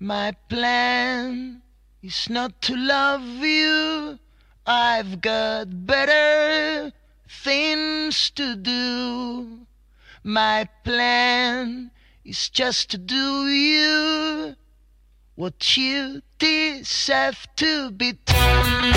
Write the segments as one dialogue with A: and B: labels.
A: My plan is not to love you. I've got better things to do. My plan is just to do you what you deserve to be done.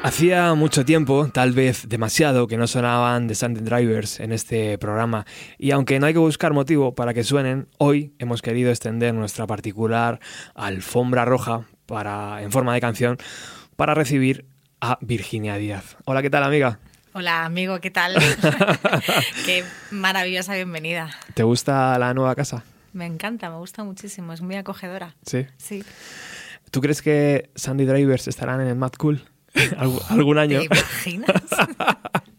B: Hacía mucho tiempo, tal vez demasiado, que no sonaban The Sunday Drivers en este programa y aunque no hay que buscar motivo para que suenen, hoy hemos querido extender nuestra particular alfombra roja para, en forma de canción para recibir a Virginia Díaz. Hola, ¿qué tal amiga?
C: Hola amigo, ¿qué tal? Qué maravillosa bienvenida.
B: ¿Te gusta la nueva casa?
C: Me encanta, me gusta muchísimo, es muy acogedora.
B: Sí.
C: Sí.
B: ¿Tú crees que Sandy Drivers estarán en el Mad Cool? algún año.
C: ¿Te imaginas?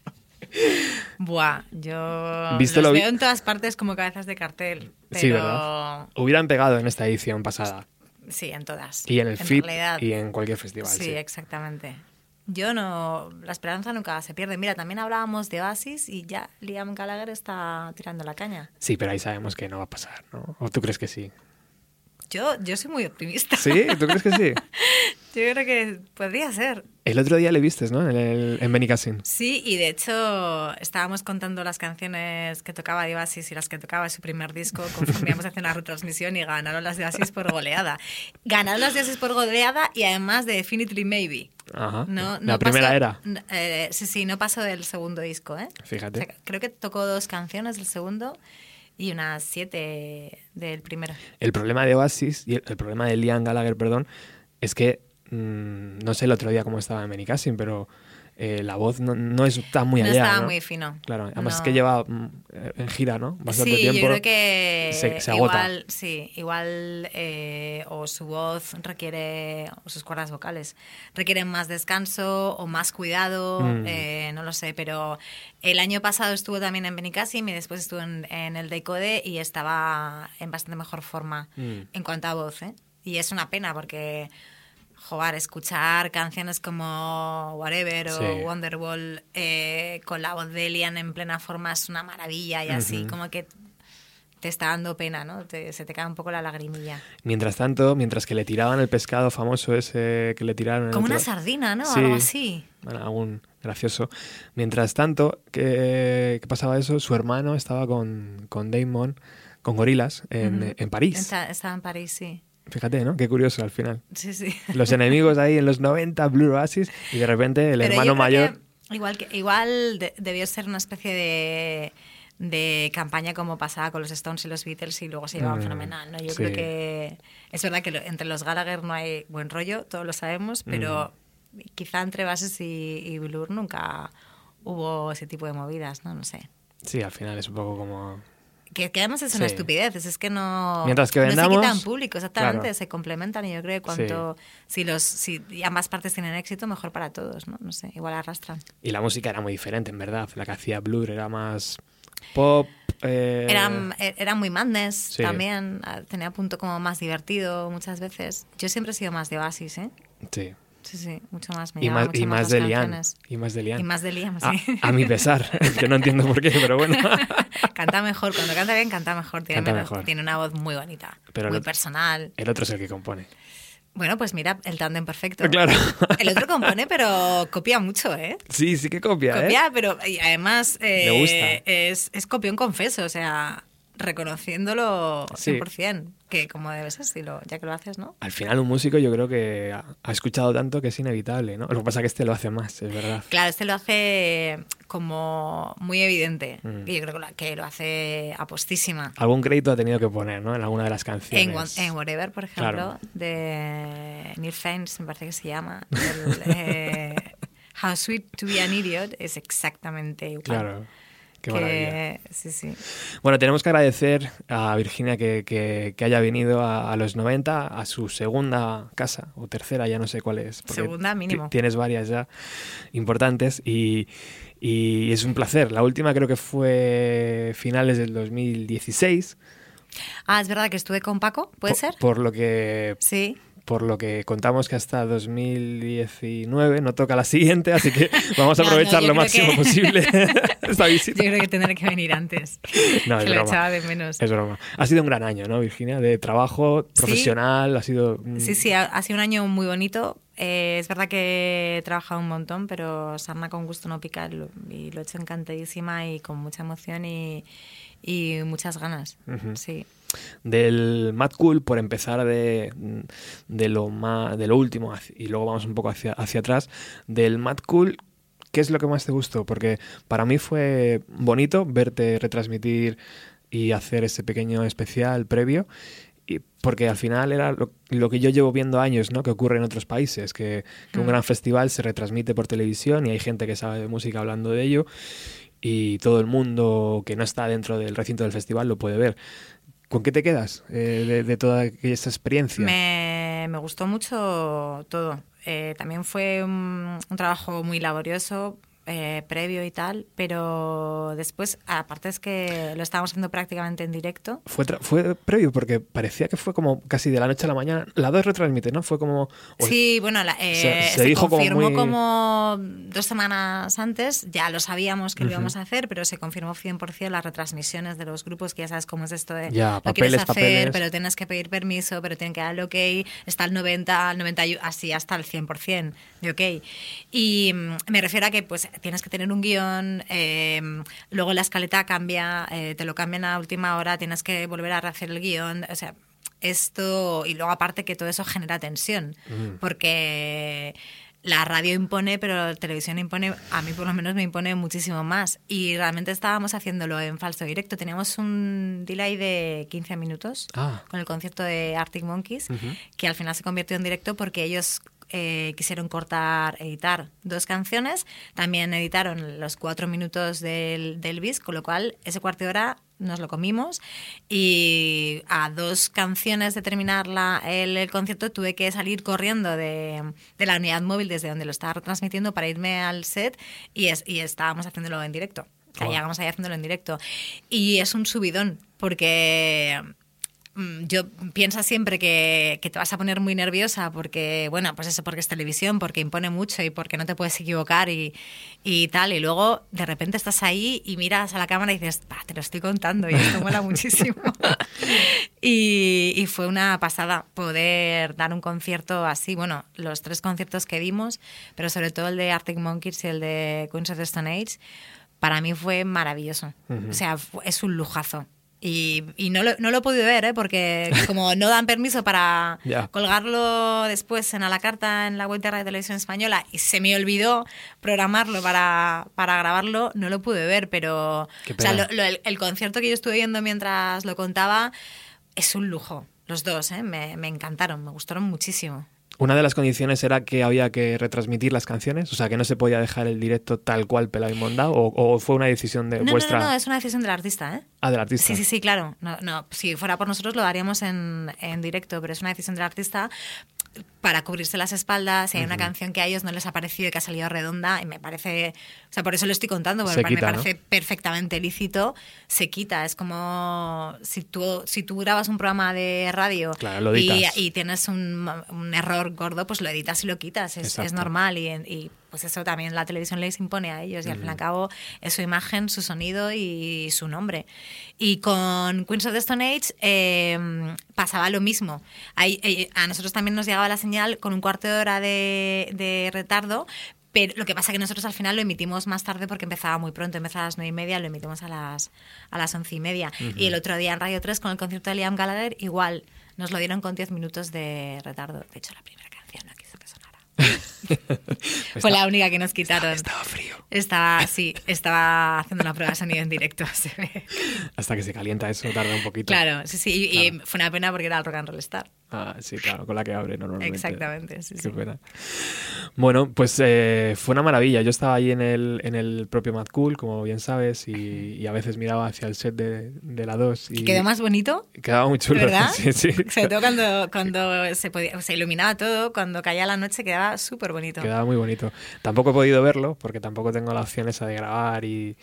C: Buah, yo los veo en todas partes como cabezas de cartel.
B: Sí, ¿verdad? Hubieran pegado en esta edición pasada.
C: Sí, en todas.
B: Y en el FIT
C: realidad.
B: y en cualquier festival.
C: Sí,
B: Sí,
C: exactamente. Yo no. La esperanza nunca se pierde. Mira, también hablábamos de Oasis y ya Liam Gallagher está tirando la caña.
B: Sí, pero ahí sabemos que no va a pasar, ¿no? ¿O tú crees que sí?
C: Yo, yo soy muy optimista.
B: ¿Sí? ¿Tú crees que sí?
C: Yo creo que podría ser.
B: El otro día le vistes, ¿no? En, el, en Benicassin.
C: Sí, y de hecho estábamos contando las canciones que tocaba de Oasis y las que tocaba en su primer disco conforme íbamos a hacer una retransmisión y ganaron las de Oasis por goleada. Ganaron las de Oasis por goleada y además de Definitely Maybe.
B: Ajá.
C: No,
B: la
C: no
B: primera
C: pasó-
B: era.
C: eh, sí, sí, no pasó del segundo disco, ¿eh?
B: Fíjate.
C: O sea, creo que tocó dos canciones del segundo y unas siete del primero.
B: El problema de Oasis y el, problema de Liam Gallagher, perdón, es que mm, no sé el otro día cómo estaba en Benicassin, pero eh, la voz no, no está muy
C: no
B: allá.
C: estaba
B: ¿no?
C: muy fino.
B: Claro, además es que lleva mm, en gira, ¿no? Bastante
C: sí,
B: tiempo.
C: yo creo que
B: se- se agota.
C: igual, sí, igual eh, o su voz requiere, o sus cuerdas vocales, requieren más descanso o más cuidado,
B: Mm.
C: eh, no lo sé, pero el año pasado estuvo también en Benicassim y después estuvo en, en el Decode y estaba en bastante mejor forma
B: Mm.
C: en cuanto a voz, ¿eh? Y es una pena porque... Joder, escuchar canciones como Whatever o
B: Sí.
C: Wonderwall eh, con la voz de Elian en plena forma es una maravilla y así, como que te está dando pena, ¿no? Te- se te cae un poco la lagrimilla.
B: Mientras tanto, mientras que le tiraban el pescado famoso ese que le tiraron...
C: Como una sardina, ¿no?
B: Sí.
C: Algo así.
B: Bueno, algún gracioso. Mientras tanto, que pasaba eso, su hermano estaba con, con Damon, con Gorilas, en, en París.
C: Está- estaba en París, sí.
B: Fíjate, ¿no? Qué curioso al final.
C: Sí, sí.
B: Los enemigos ahí en los 90, Blue Oasis, y de repente el
C: Pero
B: hermano mayor...
C: que igual, que, igual de- debió ser una especie de, de campaña como pasaba con los Stones y los Beatles y luego se llevaban
B: Mm,
C: fenomenal. ¿no? Yo
B: sí.
C: creo que es verdad que lo- entre los Gallagher no hay buen rollo, todos lo sabemos, pero
B: Mm.
C: quizá entre Bases y, y Blur nunca hubo ese tipo de movidas, ¿no? No sé.
B: Sí, al final es un poco como...
C: Que, que además es una
B: Sí.
C: estupidez, es que no,
B: Mientras que
C: no
B: vendamos,
C: se quitan público, exactamente,
B: claro.
C: se complementan y yo creo que cuanto, si, los, si ambas partes tienen éxito, mejor para todos, ¿no? No sé, igual arrastran.
B: Y la música era muy diferente, en verdad. La que hacía Blur era más pop... eh,
C: Eran, e- era muy madness
B: Sí.
C: también, ah, tenía punto como más divertido muchas veces. Yo siempre he sido más de Oasis, ¿eh?
B: Sí.
C: Sí, sí, mucho más. Me
B: Y más,
C: mucho
B: y más
C: las
B: de
C: canciones.
B: Y más de Liam.
C: Y más de Liam,
B: a,
C: sí.
B: a mi pesar, que no entiendo por qué, pero bueno.
C: canta mejor, cuando canta bien, canta mejor. Tiene,
B: Canta mejor.
C: tiene una voz muy bonita,
B: Pero
C: muy
B: no-
C: personal.
B: El otro es el que compone.
C: Bueno, pues mira, el tándem perfecto.
B: Claro.
C: El otro compone, pero copia mucho, ¿eh?
B: Sí, sí que copia, ¿eh?
C: Copia, pero y además eh,
B: Le gusta.
C: Es, es copión confeso, o sea, reconociéndolo
B: Sí.
C: 100%, que como debe ser, si lo, ya que lo haces, ¿no?
B: Al final un músico yo creo que ha, ha escuchado tanto que es inevitable, ¿no? Lo que pasa es que este lo hace más, es verdad.
C: Claro, este lo hace como muy evidente,
B: Mm.
C: y yo creo que lo, que lo hace apostísima.
B: Algún crédito ha tenido que poner, ¿no? En alguna de las canciones.
C: En, Whatever, por ejemplo,
B: Claro.
C: de Neil Fiennes, me parece que se llama. el, eh, How Sweet to Be an Idiot es exactamente igual.
B: Claro. Qué maravilla.
C: sí, sí.
B: Bueno, tenemos que agradecer a Virginia que, que- que haya venido a, a los 90, a su segunda casa, o tercera, ya no sé cuál es.
C: Segunda mínimo.
B: ti- Tienes varias ya importantes y, y es un placer. La última creo que fue finales del 2016.
C: Ah, es verdad que estuve con Paco, ¿puede
B: por,
C: ser?
B: Por lo que
C: Sí.
B: Por lo que contamos que hasta 2019 no toca la siguiente, así que vamos a
C: No, no,
B: aprovechar
C: yo
B: lo máximo
C: que-
B: posible esta visita.
C: Yo creo que tendré que venir antes.
B: No, es
C: que lo
B: broma.
C: echaba de menos.
B: Es broma. Ha sido un gran año, ¿no, Virginia? De trabajo
C: Sí.
B: profesional, ha sido...
C: Sí, sí, ha, ha sido un año muy bonito. Eh, es verdad que he trabajado un montón, pero sarna con gusto no pica y lo, he hecho encantadísima y con mucha emoción y, y muchas ganas.
B: Ujú.
C: Sí.
B: Del Mad Cool, por empezar de, de, lo, más, de lo último y luego vamos un poco hacia, hacia atrás, del Mad Cool, ¿qué es lo que más te gustó? Porque para mí fue bonito verte retransmitir y hacer ese pequeño especial previo. Y porque al final era lo, lo que yo llevo viendo años, ¿no? Que ocurre en otros países, que, que un
C: Mm.
B: gran festival se retransmite por televisión y hay gente que sabe de música hablando de ello y todo el mundo que no está dentro del recinto del festival lo puede ver. ¿Con qué te quedas eh, de, toda esa experiencia?
C: Me, gustó mucho todo. Eh, también fue un trabajo muy laborioso. Eh, previo y tal, pero después, aparte es que lo estábamos haciendo prácticamente en directo.
B: Fue, tra- fue previo porque parecía que fue como casi de la noche a la mañana. La 2 retransmite, ¿no? Fue como...
C: Sí, bueno, la- eh,
B: Se-
C: se,
B: se dijo como
C: confirmó
B: muy-
C: como dos semanas antes, ya lo sabíamos que lo íbamos a hacer, pero se confirmó 100% las retransmisiones de los grupos, que ya sabes cómo es esto de
B: Ya,
C: lo quieres
B: papeles,
C: hacer,
B: papeles.
C: pero tienes que pedir permiso, pero tienen que dar el ok, está el 90, el 90, y- así hasta el 100% de ok. Y mm, me refiero a que pues tienes que tener un guion, eh, luego la escaleta cambia, eh, te lo cambian a última hora, tienes que volver a rehacer el guion, o sea, esto, y luego aparte que todo eso genera tensión,
B: Mm.
C: porque la radio impone, pero la televisión impone, a mí por lo menos me impone muchísimo más. Y realmente estábamos haciéndolo en falso directo. Teníamos un delay de 15 minutos
B: Ah.
C: con el concierto de Arctic Monkeys, que al final se convirtió en directo porque ellos eh, quisieron cortar, editar dos canciones, también editaron los cuatro minutos del, del bis, con lo cual ese cuarto de hora nos lo comimos y a dos canciones de terminar la- el, el concierto tuve que salir corriendo de, de la unidad móvil desde donde lo estaba retransmitiendo para irme al set y, es- y estábamos haciéndolo en directo.
B: Wow.
C: llegamos ahí haciéndolo en directo. Y es un subidón, porque yo piensa siempre que, que te vas a poner muy nerviosa porque, bueno, pues eso porque es televisión, porque impone mucho y porque no te puedes equivocar y, y tal. Y luego de repente estás ahí y miras a la cámara y dices, "Pa, te lo estoy contando y esto mola muchísimo. y, y fue una pasada poder dar un concierto así. Bueno, los tres conciertos que dimos, pero sobre todo el de Arctic Monkeys y el de Queens of the Stone Age, para mí fue maravilloso. O sea, es un lujazo. Y, y no, lo, no lo he podido ver, ¿eh? porque como no dan permiso para colgarlo después en a la carta en la web de Radio Televisión Española y se me olvidó programarlo para, para grabarlo, no lo pude ver, pero o sea, lo- lo- el, el concierto que yo estuve viendo mientras lo contaba es un lujo. Los dos, ¿eh? me, me encantaron, me gustaron muchísimo.
B: Una de las condiciones era que había que retransmitir las canciones, o sea, que no se podía dejar el directo tal cual pelado y mondado, o, o fue una decisión de
C: No, no,
B: vuestra...
C: no, no, es una decisión del artista, ¿eh?
B: Ah, del artista.
C: Sí, sí, sí, claro. No, no, si fuera por nosotros lo daríamos en, en directo, pero es una decisión del artista para cubrirse las espaldas. Si hay una canción que a ellos no les ha parecido y que ha salido redonda, y me parece. O sea, por eso lo estoy contando, porque
B: Se
C: me
B: quita,
C: parece perfectamente lícito. Se quita. Es como si tú, si tú grabas un programa de radio
B: Claro,
C: y, y tienes un, un error gordo, pues lo editas y lo quitas. Es, es normal y, y, pues eso también la televisión les impone a ellos y al fin y al cabo es su imagen, su sonido y su nombre. Y con Queens of the Stone Age eh, pasaba lo mismo. Ahí, eh, a nosotros también nos llegaba la señal con un cuarto de hora de, de retardo. Pero lo que pasa es que nosotros al final lo emitimos más tarde porque empezaba muy pronto, empezaba a las nueve y media, lo emitimos a las, a las once y media. Y el otro día en Radio 3 con el concierto de Liam Gallagher, igual, nos lo dieron con 10 minutos de retardo. De hecho, la primera canción no quiso que sonara. Fue la única que nos quitaron.
B: Estaba frío.
C: Estaba, sí, estaba haciendo una prueba de sonido en directo. se ve.
B: Hasta que se calienta eso tarda un poquito.
C: Claro, sí, sí. Y, y
B: Claro.
C: fue una pena porque era el Rock and Roll Star.
B: Ah, sí, claro, con la que abre normalmente.
C: Exactamente, sí,
B: Qué
C: sí.
B: pena. Bueno, pues eh, fue una maravilla. Yo estaba ahí en el, en el propio Mad Cool, como bien sabes, y, y a veces miraba hacia el set de, de la 2. Y,
C: Y quedó más bonito.
B: Quedaba muy chulo.
C: ¿Verdad?
B: Sí, sí.
C: Sobre todo cuando, cuando se, podía, se iluminaba todo, cuando caía la noche quedaba súper bonito.
B: Quedaba muy bonito. Tampoco he podido verlo porque tampoco tengo la opción esa de grabar y,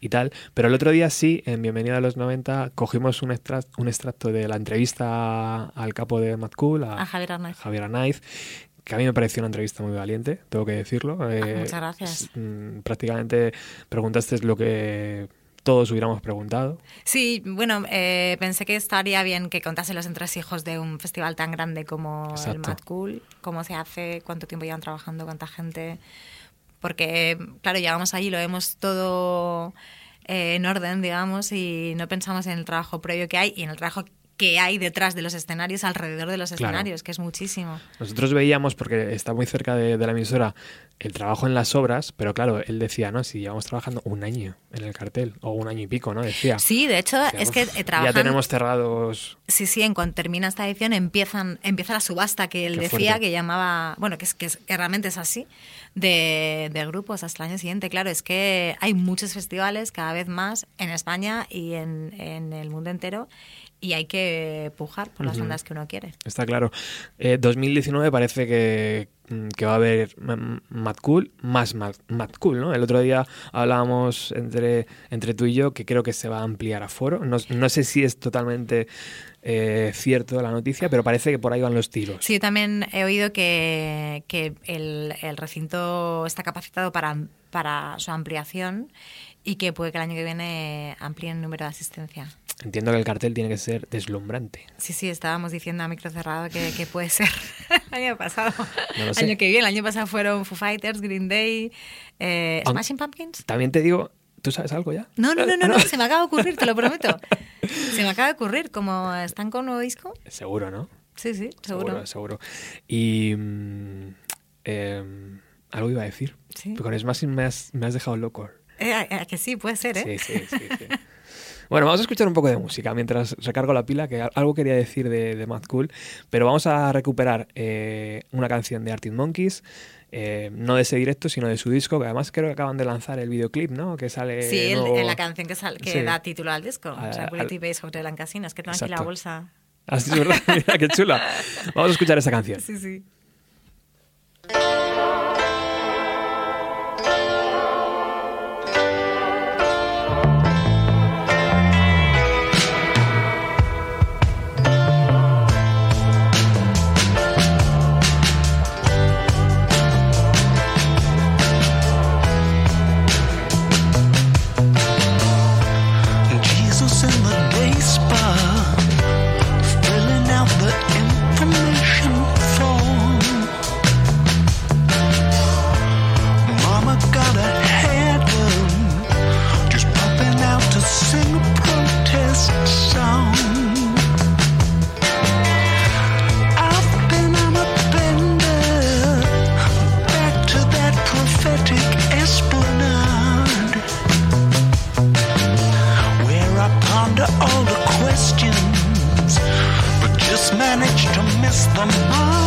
B: y tal. Pero el otro día sí, en Bienvenida a los 90, cogimos un, extra- un extracto de la entrevista al capo de Mad Cool, a,
C: A Javier Arnaiz.
B: Javier Arnaiz, que a mí me pareció una entrevista muy valiente, tengo que decirlo. Eh,
C: muchas gracias.
B: mm, prácticamente preguntaste lo que todos hubiéramos preguntado.
C: Sí, bueno, eh, pensé que estaría bien que contase los entresijos de un festival tan grande como el
B: Exacto.
C: Mad Cool, cómo se hace, cuánto tiempo llevan trabajando, cuánta gente. Porque, claro, llegamos allí, lo vemos todo eh, en orden, digamos, y no pensamos en el trabajo previo que hay y en el trabajo que hay detrás de los escenarios, alrededor de los
B: Claro.
C: escenarios, que es muchísimo.
B: Nosotros veíamos, porque está muy cerca de, de la emisora, el trabajo en las obras, pero claro, él decía, no, si llevamos trabajando un año en el cartel, o un año y pico, ¿no? Decía.
C: Sí, de hecho,
B: Decía,
C: es que
B: "Uf,
C: eh, trabajan...
B: Ya tenemos cerrados.
C: Sí, sí, en cuanto termina esta edición empiezan, empieza la subasta que él
B: Qué
C: decía,
B: fuerte.
C: que llamaba, bueno, que, es, que, es- que realmente es así, de, de grupos hasta el año siguiente. Claro, es que hay muchos festivales cada vez más en España y en, en el mundo entero y hay que pujar por las bandas que uno quiere.
B: Está claro. Eh, 2019 parece que que va a haber mm, Mad Cool más Mad, Cool, ¿no? El otro día hablábamos entre, entre tú y yo que creo que se va a ampliar a foro. No, no sé si es totalmente eh, cierto la noticia, pero parece que por ahí van los tiros.
C: Sí, yo también he oído que, que el, el recinto está capacitado para, para su ampliación y que puede que el año que viene amplíen el número de asistencia.
B: Entiendo que el cartel tiene que ser deslumbrante.
C: Sí, sí, estábamos diciendo a micro cerrado que, que puede ser el año pasado.
B: No lo sé.
C: año que viene, el año pasado fueron Foo Fighters, Green Day, eh, Smashing Pumpkins.
B: También te digo, ¿tú sabes algo ya?
C: No, no, no, no,
B: Ah,
C: no, se me acaba de ocurrir, te lo prometo. Se me acaba de ocurrir, como están con nuevo disco.
B: Seguro, ¿no?
C: Sí, sí, seguro.
B: Seguro, seguro. Y mm, em, algo iba a decir.
C: Sí.
B: Pero con Smashing me has, me has dejado loco.
C: Eh, a- a que sí, puede ser, ¿eh?
B: Sí, sí, sí, sí. Bueno, vamos a escuchar un poco de música mientras recargo la pila, que al- algo quería decir de, de Mad Cool, pero vamos a recuperar eh, una canción de Arctic Monkeys, eh, no de ese directo, sino de su disco, que además creo que acaban de lanzar el videoclip, ¿no? Que sale
C: Sí, el- en la canción que, sal- que
B: Sí.
C: da título al disco,
B: Al-
C: Tranquility
B: al-
C: Base Hotel and Casino. Es que tengo aquí la bolsa.
B: Ah, sí, es verdad, mira qué chula. Vamos a escuchar esa canción.
C: Sí, sí.
A: Just manage to miss the mark.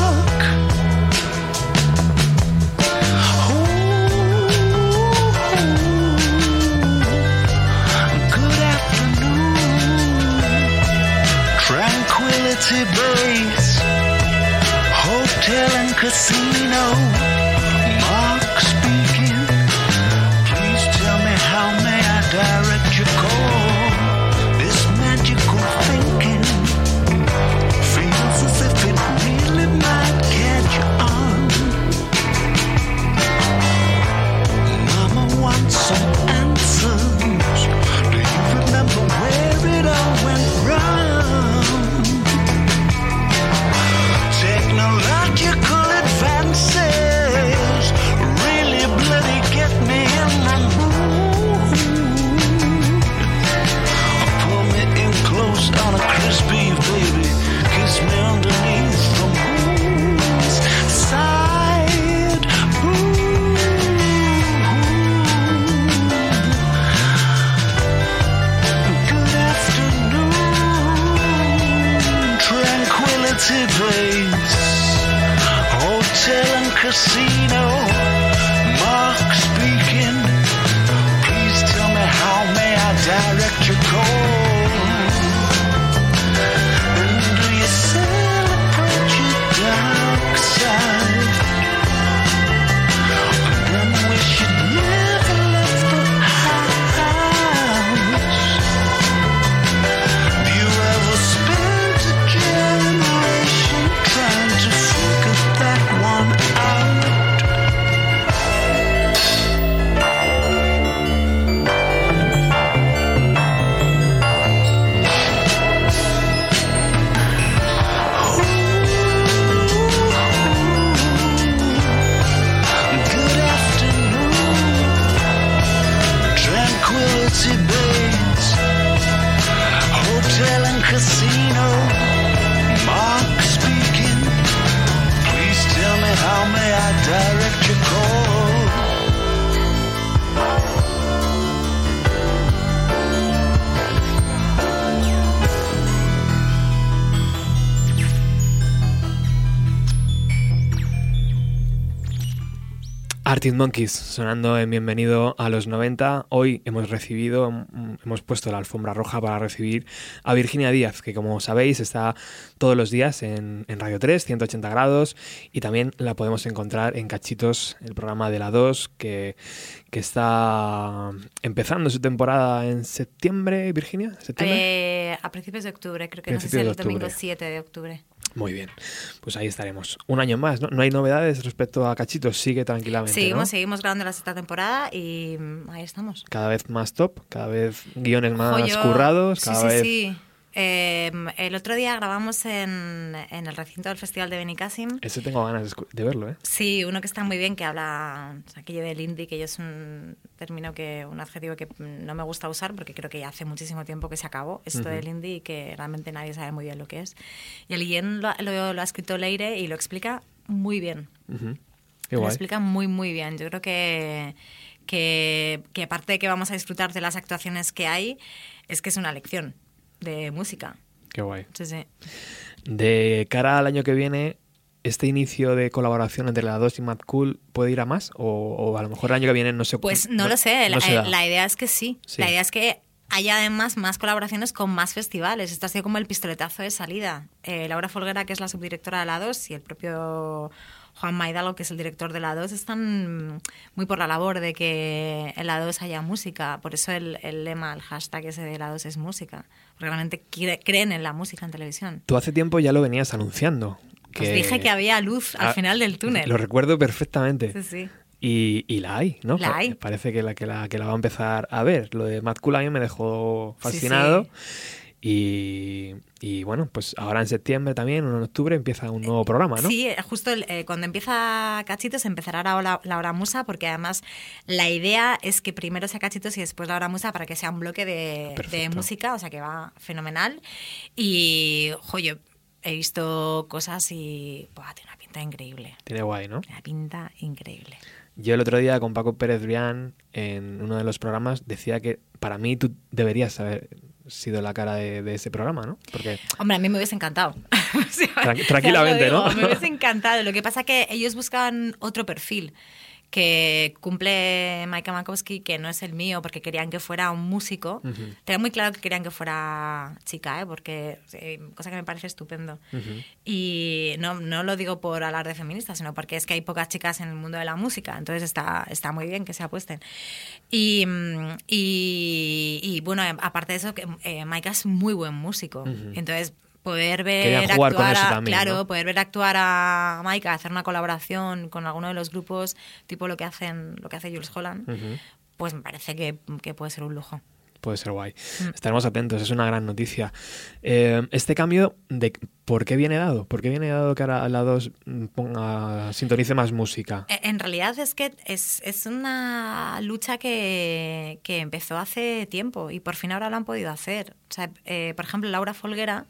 B: Arctic Monkeys sonando en Bienvenido a los 90. Hoy hemos recibido, mm, hemos puesto la alfombra roja para recibir a Virginia Díaz, que como sabéis está todos los días en, en Radio 3, 180 grados, y también la podemos encontrar en Cachitos, el programa de la 2, que, que está empezando su temporada en septiembre, Virginia. ¿Septiembre?
C: Eh, a principios de octubre, creo que no sé si el domingo
B: octubre.
C: 7 de octubre.
B: Muy bien, pues ahí estaremos. Un año más, ¿no? No hay novedades respecto a Cachitos, sigue tranquilamente.
C: Seguimos,
B: ¿no?
C: seguimos grabando la sexta temporada y mm, ahí estamos.
B: Cada vez más top, cada vez guiones más
C: Joyo.
B: currados,
C: Sí,
B: cada
C: sí,
B: vez.
C: sí. Eh, el otro día grabamos en, en el recinto del Festival de Benicassim.
B: Ese tengo ganas de, verlo, ¿eh?
C: Sí, uno que está muy bien, que habla, o sea, que lleva el indie, que yo es un término que, un adjetivo que no me gusta usar porque creo que ya hace muchísimo tiempo que se acabó esto
B: Ujú.
C: del indie y que realmente nadie sabe muy bien lo que es. Y el guion lo, lo- lo ha escrito Leire y lo explica muy bien.
B: Ujú. Qué
C: Lo
B: guay.
C: explica muy, muy bien. Yo creo que, que, que aparte de que vamos a disfrutar de las actuaciones que hay, es que es una lección de música.
B: Qué guay.
C: Sí, sí.
B: De cara al año que viene, ¿este inicio de colaboración entre la 2 y Mad Cool puede ir a más? O, o a lo mejor el año que viene no se
C: Pues no, lo sé, la,
B: no
C: idea es que sí.
B: Sí.
C: La idea es que haya además más colaboraciones con más festivales. Esto ha sido como el pistoletazo de salida. Eh, Laura Folguera, que es la subdirectora de la 2, y el propio Juan Maidalo, que es el director de la 2, están muy por la labor de que en la 2 haya música. Por eso el, el lema, el hashtag ese de la 2 es música. Porque realmente cre- creen en la música en televisión.
B: Tú hace tiempo ya lo venías anunciando.
C: Os dije que había luz al
B: Ah,
C: final del túnel.
B: Lo recuerdo perfectamente.
C: Sí, sí.
B: Y, y la hay, ¿no?
C: La hay.
B: Parece que la, que, la, que la va a empezar a ver. Lo de a mí me dejó
C: Sí,
B: fascinado.
C: sí.
B: Y, y bueno, pues ahora en septiembre también, en octubre, empieza un nuevo programa, ¿no?
C: Sí, eh, justo el- eh, cuando empieza Cachitos empezará la, la hora musa, porque además la idea es que primero sea Cachitos y después la hora musa para que sea un bloque de, de música, o sea que va fenomenal. Y, jo, yo he visto cosas y buah, tiene una pinta increíble.
B: Tiene guay, ¿no?
C: Una pinta increíble.
B: Yo el otro día con Paco Pérez Brián en uno de los programas decía que para mí tú deberías haber sido la cara de, de ese programa, ¿no? Porque
C: Hombre, a mí me hubiese encantado. O sea,
B: tranquilamente,
C: digo,
B: ¿no?
C: Me hubiese encantado. Lo que pasa es que ellos buscan otro perfil que cumple Maika Makowski, que no es el mío, porque querían que fuera un músico.
B: Ujú.
C: Tenía muy claro que querían que fuera chica, ¿eh? porque eh, cosa que me parece estupendo.
B: Ujú.
C: Y no, no lo digo por hablar de feministas, sino porque es que hay pocas chicas en el mundo de la música, entonces está, está muy bien que se apuesten. Y, mm, y, y, bueno, aparte de eso, que eh, Maika es muy buen músico.
B: Ujú.
C: Entonces, poder ver
B: con
C: actuar a, claro,
B: ¿no?
C: poder ver actuar a Maika, hacer una colaboración con alguno de los grupos, tipo lo que hacen, lo que hace Jules Holland, pues me parece que, que puede ser un lujo.
B: puede ser guay.
C: Mm.
B: Estaremos atentos, es una gran noticia. Eh, este cambio, de ¿por qué viene dado? ¿Por qué viene dado que ahora la 2 ponga, sintonice más música?
C: E- En realidad es que es, es una lucha que, que empezó hace tiempo y por fin ahora lo han podido hacer. O sea, eh, por ejemplo, Laura Folguera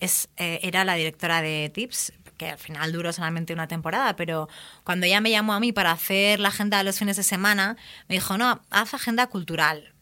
C: eh, era la directora de Tips, que al final duró solamente una temporada, pero cuando ella me llamó a mí para hacer la agenda de los fines de semana, me dijo, no, haz agenda cultural.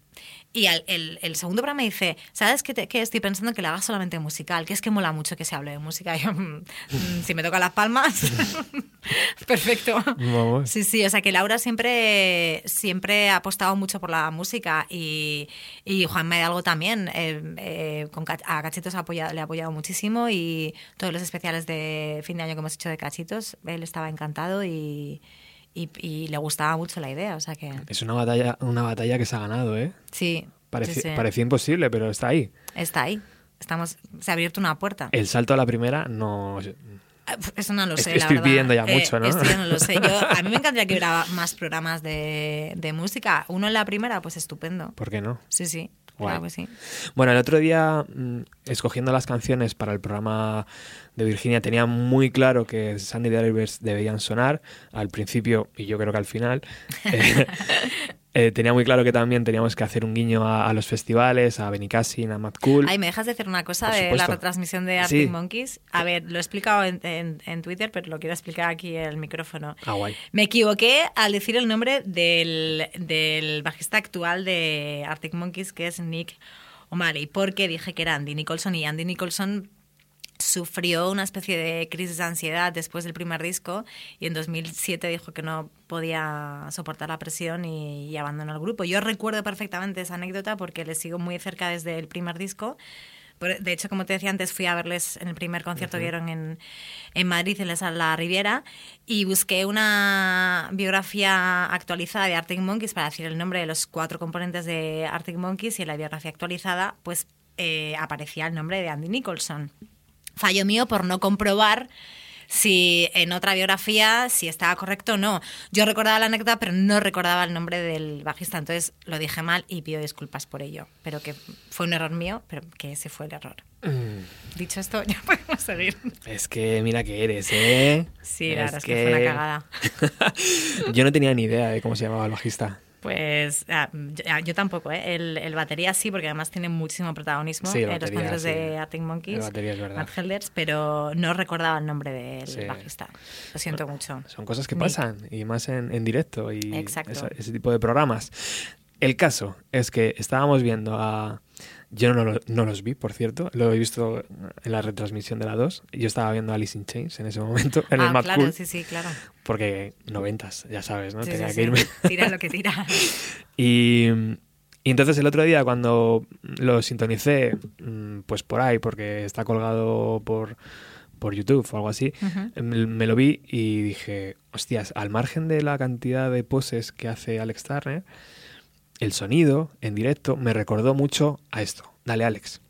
C: Y al- el, el segundo programa me dice, ¿sabes qué, te- qué? Estoy pensando que la hagas solamente musical, que es que mola mucho que se hable de música. Y yo, "Mm, mm, si me toca las palmas, perfecto.
B: Vamos.
C: Sí, sí, o sea que Laura siempre, siempre ha apostado mucho por la música y, y Juan Medalgo también. eh, eh, con, a Cachitos ha apoyado- le ha apoyado muchísimo y todos los especiales de fin de año que hemos hecho de Cachitos, él estaba encantado y, y- y le gustaba mucho la idea. O sea que
B: Es una batalla, una batalla que se ha ganado, ¿eh?
C: sí,
B: Pareci-
C: sí, sí,
B: Parecía imposible, pero está ahí.
C: está ahí. Estamos, se ha abierto una puerta.
B: El salto a la primera no...
C: Ah, Eso no lo sé,
B: estoy
C: la verdad.
B: pidiendo ya
C: Eh,
B: mucho, ¿no?
C: Esto ya no lo sé. Yo, a mí me encantaría que hubiera más programas de, de música. Uno en la primera, pues estupendo.
B: ¿Por qué no?
C: Sí, sí. Claro que sí.
B: Bueno, el otro día, mm, escogiendo las canciones para el programa de Virginia, tenía muy claro que Sandy Drivers debían sonar al principio y yo creo que al final. Eh, eh, tenía muy claro que también teníamos que hacer un guiño a, a los festivales, a Benicassin, a Mad Cool.
C: Ay, ¿me dejas decir una cosa
B: Por
C: de la retransmisión de Arctic
B: Sí.
C: Monkeys? A ver, lo he explicado en, en- en Twitter, pero lo quiero explicar aquí en el micrófono.
B: Ah, guay.
C: Me equivoqué al decir el nombre del, del bajista actual de Arctic Monkeys, que es Nick O'Malley, porque dije que era Andy Nicholson y Andy Nicholson sufrió una especie de crisis de ansiedad después del primer disco y en 2007 dijo que no podía soportar la presión y, y abandonó el grupo. Yo recuerdo perfectamente esa anécdota porque le sigo muy cerca desde el primer disco. De hecho, como te decía antes, fui a verles en el primer concierto que dieron en, en Madrid, en la Riviera, y busqué una biografía actualizada de Arctic Monkeys para decir el nombre de los cuatro componentes de Arctic Monkeys, y en la biografía actualizada, pues eh, aparecía el nombre de Andy Nicholson fallo mío por no comprobar si en otra biografía si estaba correcto o no. Yo recordaba la anécdota, pero no recordaba el nombre del bajista, entonces lo dije mal y pido disculpas por ello. Pero que fue un error mío, pero que ese fue el error. Dicho esto, ya podemos seguir.
B: Es que mira que eres, ¿eh?
C: Sí, la verdad es que fue una cagada.
B: Yo no tenía ni idea de cómo se llamaba el bajista.
C: Pues ah, yo, ah, yo tampoco, ¿eh? El, el batería sí, porque además tiene muchísimo protagonismo
B: Sí,
C: en los cantos
B: sí.
C: de Arctic Monkeys. Matt Helders, pero no recordaba el nombre del
B: Sí.
C: bajista. Lo siento mucho.
B: Son cosas que pasan, y más en, en directo y esa- ese tipo de programas. El caso es que estábamos viendo a... Yo no, lo- no los vi, por cierto, lo he visto en la retransmisión de la 2. Yo estaba viendo a Alice in Chains en ese momento, en
C: ah,
B: el Mad
C: claro,
B: Cool,
C: sí, sí, claro.
B: porque noventas, ya sabes, ¿no?
C: Sí,
B: Tenía
C: sí,
B: que
C: sí.
B: irme.
C: Tira lo que tira.
B: Y, y entonces el otro día cuando lo sintonicé, mm, pues por ahí, porque está colgado por, por YouTube o algo así, me lo vi y dije, hostias, al margen de la cantidad de poses que hace Alex Turner, el sonido en directo me recordó mucho a esto. Dale, Alex.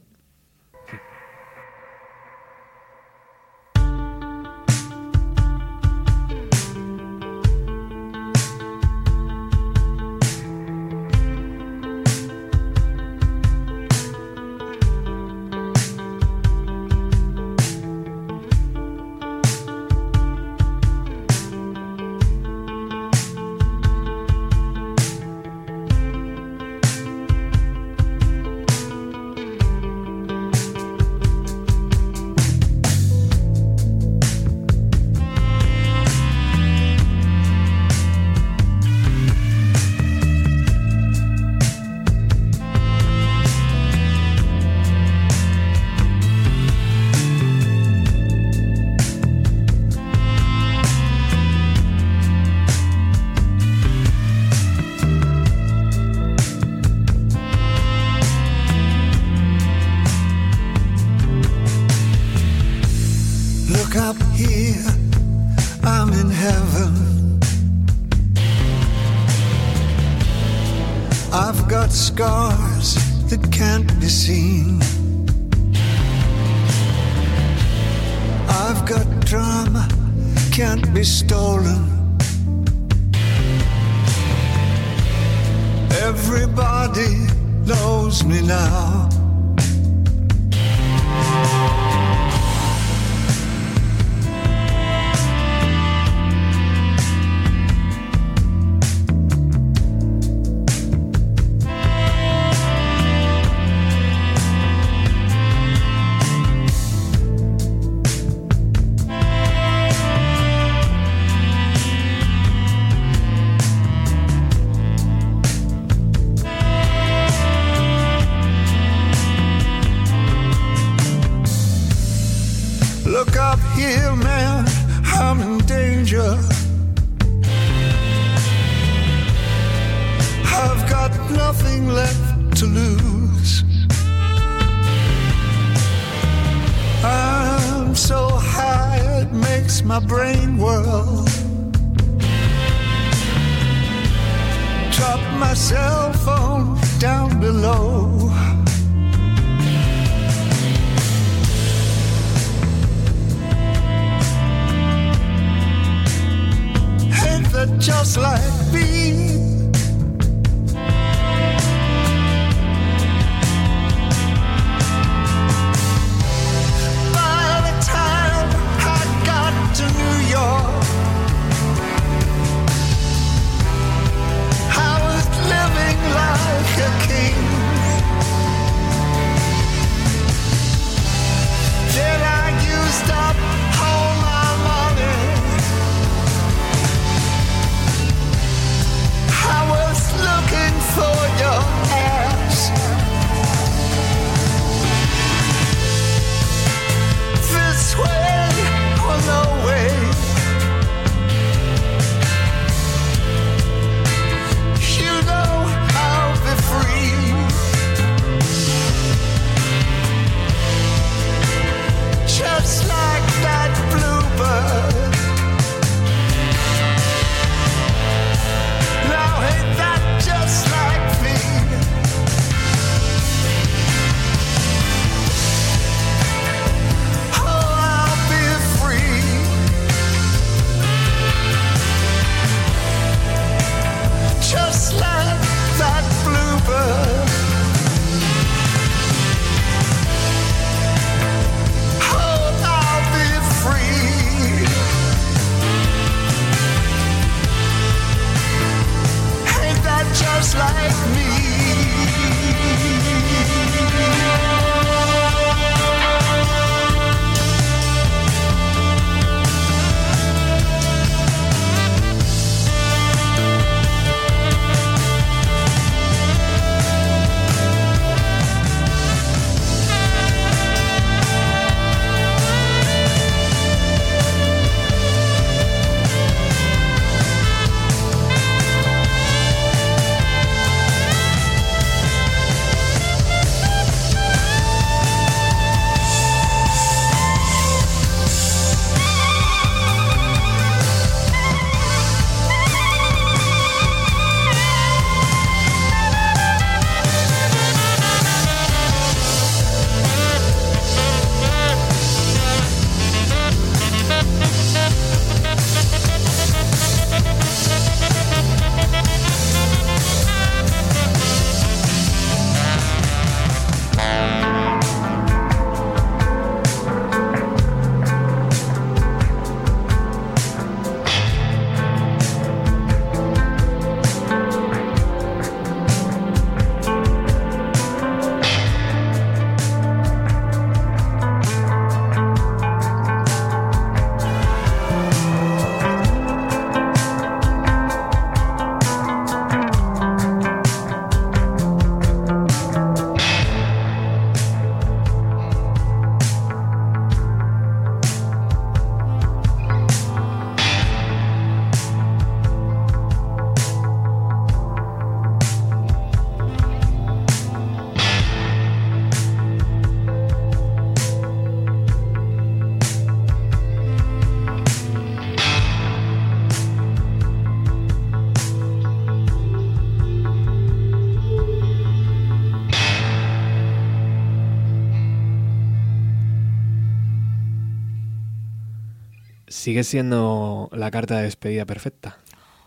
B: Sigue siendo la carta de despedida perfecta.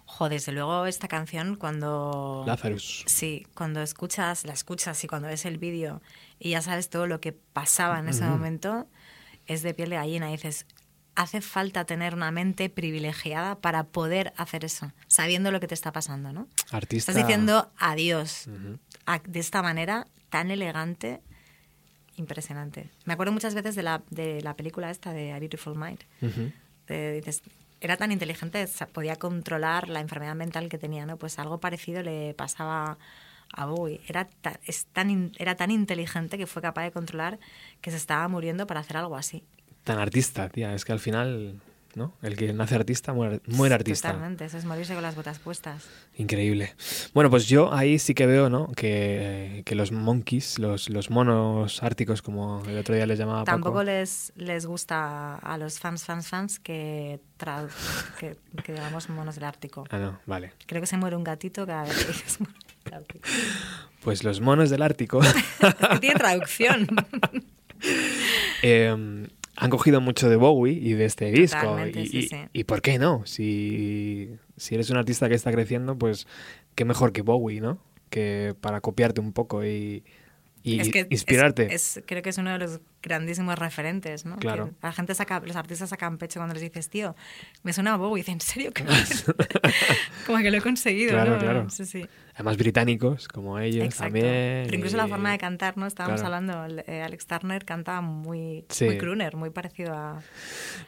C: Jo, desde luego esta canción cuando...
B: Lazarus.
C: Sí, cuando escuchas, la escuchas y cuando ves el vídeo y ya sabes todo lo que pasaba en ese momento, es de piel de gallina. Y dices, hace falta tener una mente privilegiada para poder hacer eso, sabiendo lo que te está pasando, ¿no?
B: Artista.
C: Estás diciendo adiós a- de esta manera tan elegante, impresionante. Me acuerdo muchas veces de la, de la película esta de A Beautiful Mind.
B: Ujú.
C: De- dices, era tan inteligente, podía controlar la enfermedad mental que tenía, ¿no? Pues algo parecido le pasaba a Bowie. Era, ta- es tan, era tan inteligente que fue capaz de controlar que se estaba muriendo para hacer algo así.
B: Tan artista, tía. Es que al final, ¿no? El que nace artista muere, muere artista.
C: Totalmente, eso es morirse con las botas puestas.
B: Increíble. Bueno, pues yo ahí sí que veo, ¿no? Que, que los monkeys, los, los monos árticos, como el otro día les llamaba Paco.
C: Tampoco les, les gusta a los fans, fans, fans que, tra- que, que digamos monos del Ártico.
B: Ah, no, vale.
C: Creo que se muere un gatito cada vez que dices monos del Ártico.
B: Pues los monos del Ártico
C: tiene traducción.
B: eh, han cogido mucho de Bowie y de este disco. Y,
C: sí,
B: y-
C: sí.
B: y por qué no? Si, si eres un artista que está creciendo, pues qué mejor que Bowie, ¿no? Que para copiarte un poco y, y
C: es que
B: inspirarte.
C: es- es- creo que es uno de los grandísimos referentes, ¿no?
B: Claro.
C: Que la gente saca, los artistas sacan pecho cuando les dices, tío, me suena a Bowie. Y dicen, ¿en serio? ¿Qué Como que lo he conseguido,
B: Claro,
C: ¿no?
B: claro.
C: Sí, sí.
B: Además incos como ellos
C: Exacto.
B: también.
C: Pero incluso
B: y-
C: la forma de cantar, ¿no? Estábamos
B: Claro.
C: hablando, eh, Alex Turner canta muy,
B: Sí.
C: muy crooner, muy parecido a...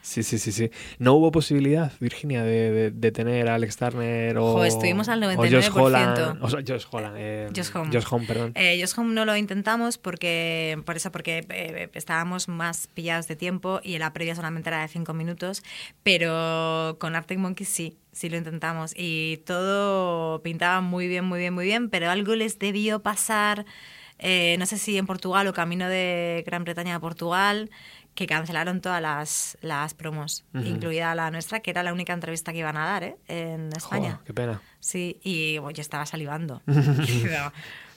B: Sí, sí, sí, sí. ¿No hubo posibilidad, Virginia, de, de- de tener a Alex Turner o,
C: Jo, estuvimos al
B: o Josh
C: 99%.
B: Holland? O sea, Josh Holland. eh,
C: Josh Home.
B: Josh Home, perdón.
C: Eh, Josh Home no lo intentamos porque, por eso, porque eh, estábamos más pillados de tiempo y la previa solamente era de cinco minutos, pero con Arctic Monkeys sí, sí lo intentamos y todo pintaba muy bien, muy bien, muy bien, pero algo les debió pasar, eh, no sé si en Portugal o camino de Gran Bretaña a Portugal, que cancelaron todas las, las promos, incluida la nuestra, que era la única entrevista que iban a dar ¿eh? en España.
B: Qué pena.
C: Sí, y bueno, yo estaba salivando.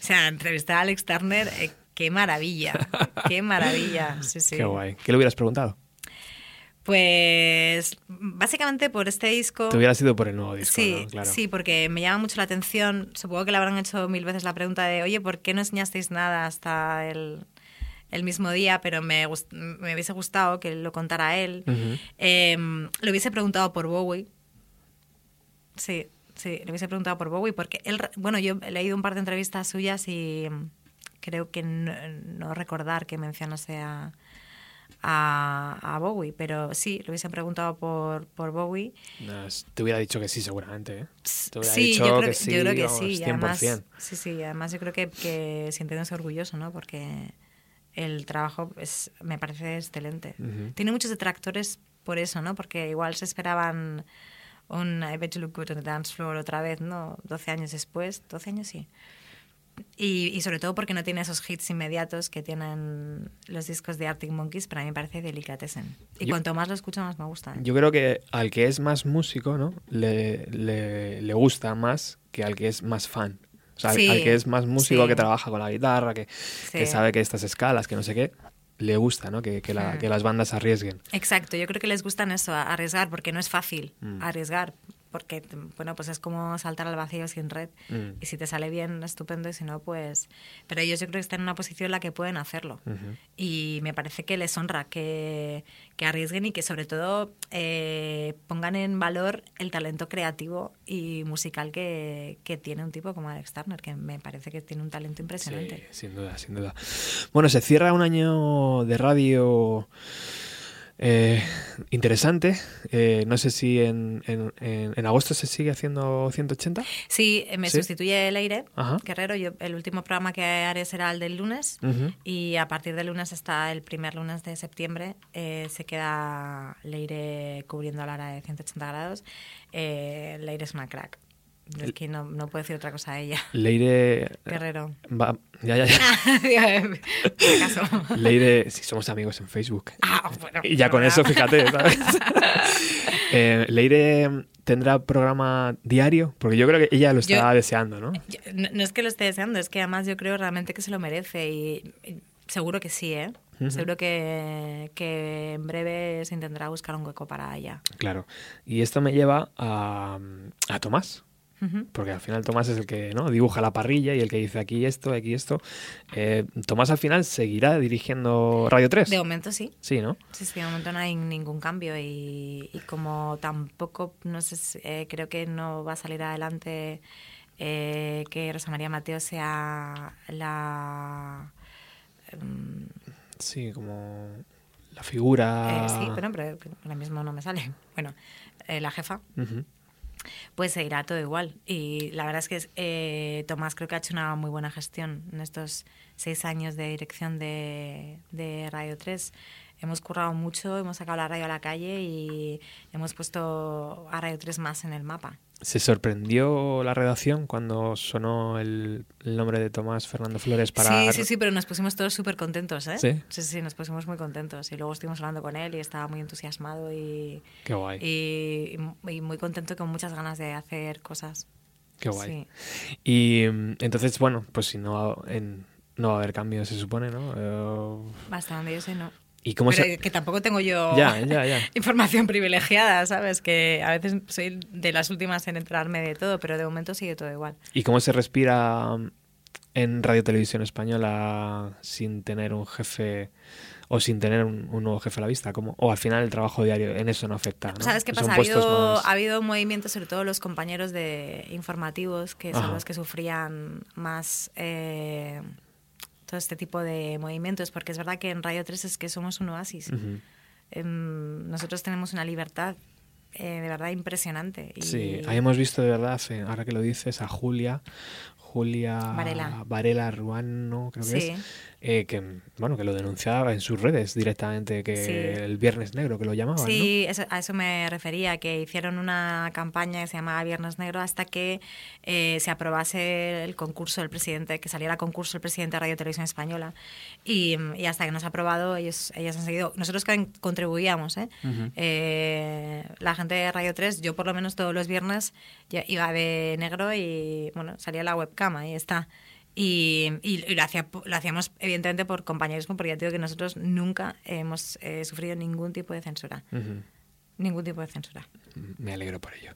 C: O sea, entrevistar a Alex Turner, eh, qué maravilla, qué maravilla. Sí, sí.
B: Qué guay. ¿Qué le hubieras preguntado?
C: Pues básicamente por este disco...
B: Te hubiera sido por el nuevo disco,
C: Sí,
B: ¿no? Claro.
C: sí, porque me llama mucho la atención. Supongo que le habrán hecho mil veces la pregunta de, oye, ¿por qué no enseñasteis nada hasta el, el mismo día? Pero me, gust- me hubiese gustado que lo contara él.
B: Ujú.
C: Eh, le hubiese preguntado por Bowie. Sí, sí, le hubiese preguntado por Bowie porque él, bueno, yo he leído un par de entrevistas suyas y creo que no, no recordar que mencionase a, a, a Bowie, pero sí, le hubiese preguntado por, por Bowie.
B: No, te hubiera dicho que sí, seguramente. ¿eh? Te hubiera
C: Sí,
B: dicho
C: yo creo
B: que
C: que,
B: sí,
C: yo creo que sí. y
B: 100%.
C: además, sí, sí, además yo creo que, que sintiéndose orgulloso, ¿no? Porque el trabajo es, me parece excelente.
B: Ujú.
C: Tiene muchos detractores por eso, ¿no? Porque igual se esperaban un I Bet You Look Good on the Dance Floor otra vez, ¿no? 12 años después. 12 años sí. Y, y sobre todo porque no tiene esos hits inmediatos que tienen los discos de Arctic Monkeys, pero a mí me parece delicatessen. Y
B: Yo-
C: cuanto más lo escucho, más me gusta. ¿eh?
B: Yo creo que al que es más músico, ¿no? Le, le, le gusta más que al que es más fan. O sea, al-
C: Sí,
B: al que es más músico,
C: sí.
B: que trabaja con la guitarra, que, sabe que estas escalas, que no sé qué, le gusta, ¿no? Que, que, la-
C: Hmm.
B: que las bandas arriesguen.
C: Exacto, yo creo que les gustan eso, arriesgar, porque no es fácil
B: Mm.
C: arriesgar, porque bueno, pues es como saltar al vacío sin red.
B: Mm.
C: Y si te sale bien, estupendo, y si no, pues... Pero ellos yo creo que están en una posición en la que pueden hacerlo. Y me parece que les honra que, que arriesguen y que sobre todo eh, pongan en valor el talento creativo y musical que, que tiene un tipo como Alex Turner, que me parece que tiene un talento impresionante.
B: Sí, sin duda, sin duda. Bueno, se cierra un año de radio eh, interesante. Eh, no sé si en, en- en- en agosto se sigue haciendo 180.
C: Sí, eh, me
B: ¿Sí?
C: sustituye el aire,
B: Ajá.
C: Guerrero. Yo, el último programa que haré será el del lunes. Y a partir del lunes hasta el primer lunes de septiembre eh, se queda Leire cubriendo la hora de 180 grados. Eh, Leire es una crack. Es que no, no puedo decir otra cosa de ella.
B: Leire.
C: Guerrero.
B: va- ya, ya, ya.
C: Acaso.
B: Leire, si somos amigos en Facebook.
C: Ah, bueno,
B: Y ya con eso, fíjate, ¿sabes? Eh, Leire tendrá programa diario, porque yo creo que ella lo está
C: Yo-
B: deseando, ¿no?
C: Yo- no, no es que lo esté deseando, es que además yo creo realmente que se lo merece y y seguro que sí, ¿eh? Seguro que, que en breve se intentará buscar un hueco para ella.
B: Claro. Y esto me lleva a, a Tomás. Porque al final Tomás es el que ¿no? dibuja la parrilla y el que dice aquí esto, aquí esto. Eh, Tomás al final seguirá dirigiendo Radio 3.
C: De momento sí.
B: Sí, ¿no?
C: Sí, sí, de momento no hay ningún cambio y, y como tampoco, no sé, si- eh, creo que no va a salir adelante eh, que Rosa María Mateo sea la... em,
B: Sí, como la figura.
C: eh, sí, pero, pero ahora mismo no me sale. Bueno, eh, la jefa,
B: Ujú.
C: Pues seguirá todo igual. Y la verdad es que eh, Tomás creo que ha hecho una muy buena gestión en estos seis años de dirección de, de Radio 3. Hemos currado mucho, hemos sacado la radio a la calle y hemos puesto a Radio 3 más en el mapa.
B: ¿Se sorprendió la redacción cuando sonó el, el nombre de Tomás Fernando Flores para...
C: Sí, sí, sí, pero nos pusimos todos súper contentos, ¿eh?
B: ¿Sí?
C: sí, sí, nos pusimos muy contentos. Y luego estuvimos hablando con él y estaba muy entusiasmado y,
B: Qué guay,
C: y, y muy contento con muchas ganas de hacer cosas.
B: qué guay.
C: Sí.
B: Y mm, entonces, bueno, pues si no, en- no va a haber cambios, se supone, ¿no?
C: Hasta donde yo sé, no.
B: ¿Y cómo
C: Pero
B: se...?
C: que tampoco tengo yo
B: Ya, ya, ya.
C: información privilegiada, ¿sabes? Que a veces soy de las últimas en enterarme de todo, pero de momento sigue todo igual.
B: ¿Y cómo se respira mm, en Radio Televisión Española sin tener un jefe o sin tener un, un nuevo jefe a la vista? ¿Cómo? O al final el trabajo diario en eso no afecta, ¿no?
C: ¿Sabes qué pasa? Ha habido,
B: más-
C: ha habido movimientos, sobre todo los compañeros de informativos, que son
B: Ajá.
C: los que sufrían más eh, todo este tipo de movimientos, porque es verdad que en Radio 3 es que somos un oasis. Em, nosotros tenemos una libertad eh, de verdad impresionante. Y
B: Sí, ahí hemos visto de verdad, ahora que lo dices, a Julia, Julia
C: Varela.
B: Varela Ruano, creo que
C: Sí.
B: es, eh, que bueno que lo denunciaba en sus redes directamente, que
C: Sí.
B: el Viernes Negro, que lo llamaban,
C: Sí, eso- a eso me refería, que hicieron una campaña que se llamaba Viernes Negro hasta que eh, se aprobase el concurso del presidente, que saliera a concurso el presidente de Radio Televisión Española. Y, y hasta que no se ha aprobado, ellos, ellas han seguido. Nosotros que contribuíamos, ¿eh? Eh, la gente de Radio 3, yo por lo menos todos los viernes iba de negro y bueno, salía la webcam, ahí está. Y, y- y lo, hacía, lo hacíamos evidentemente por compañerismo, porque ya te digo que nosotros nunca hemos eh, sufrido ningún tipo de censura. Ningún tipo de censura.
B: Me alegro por ello.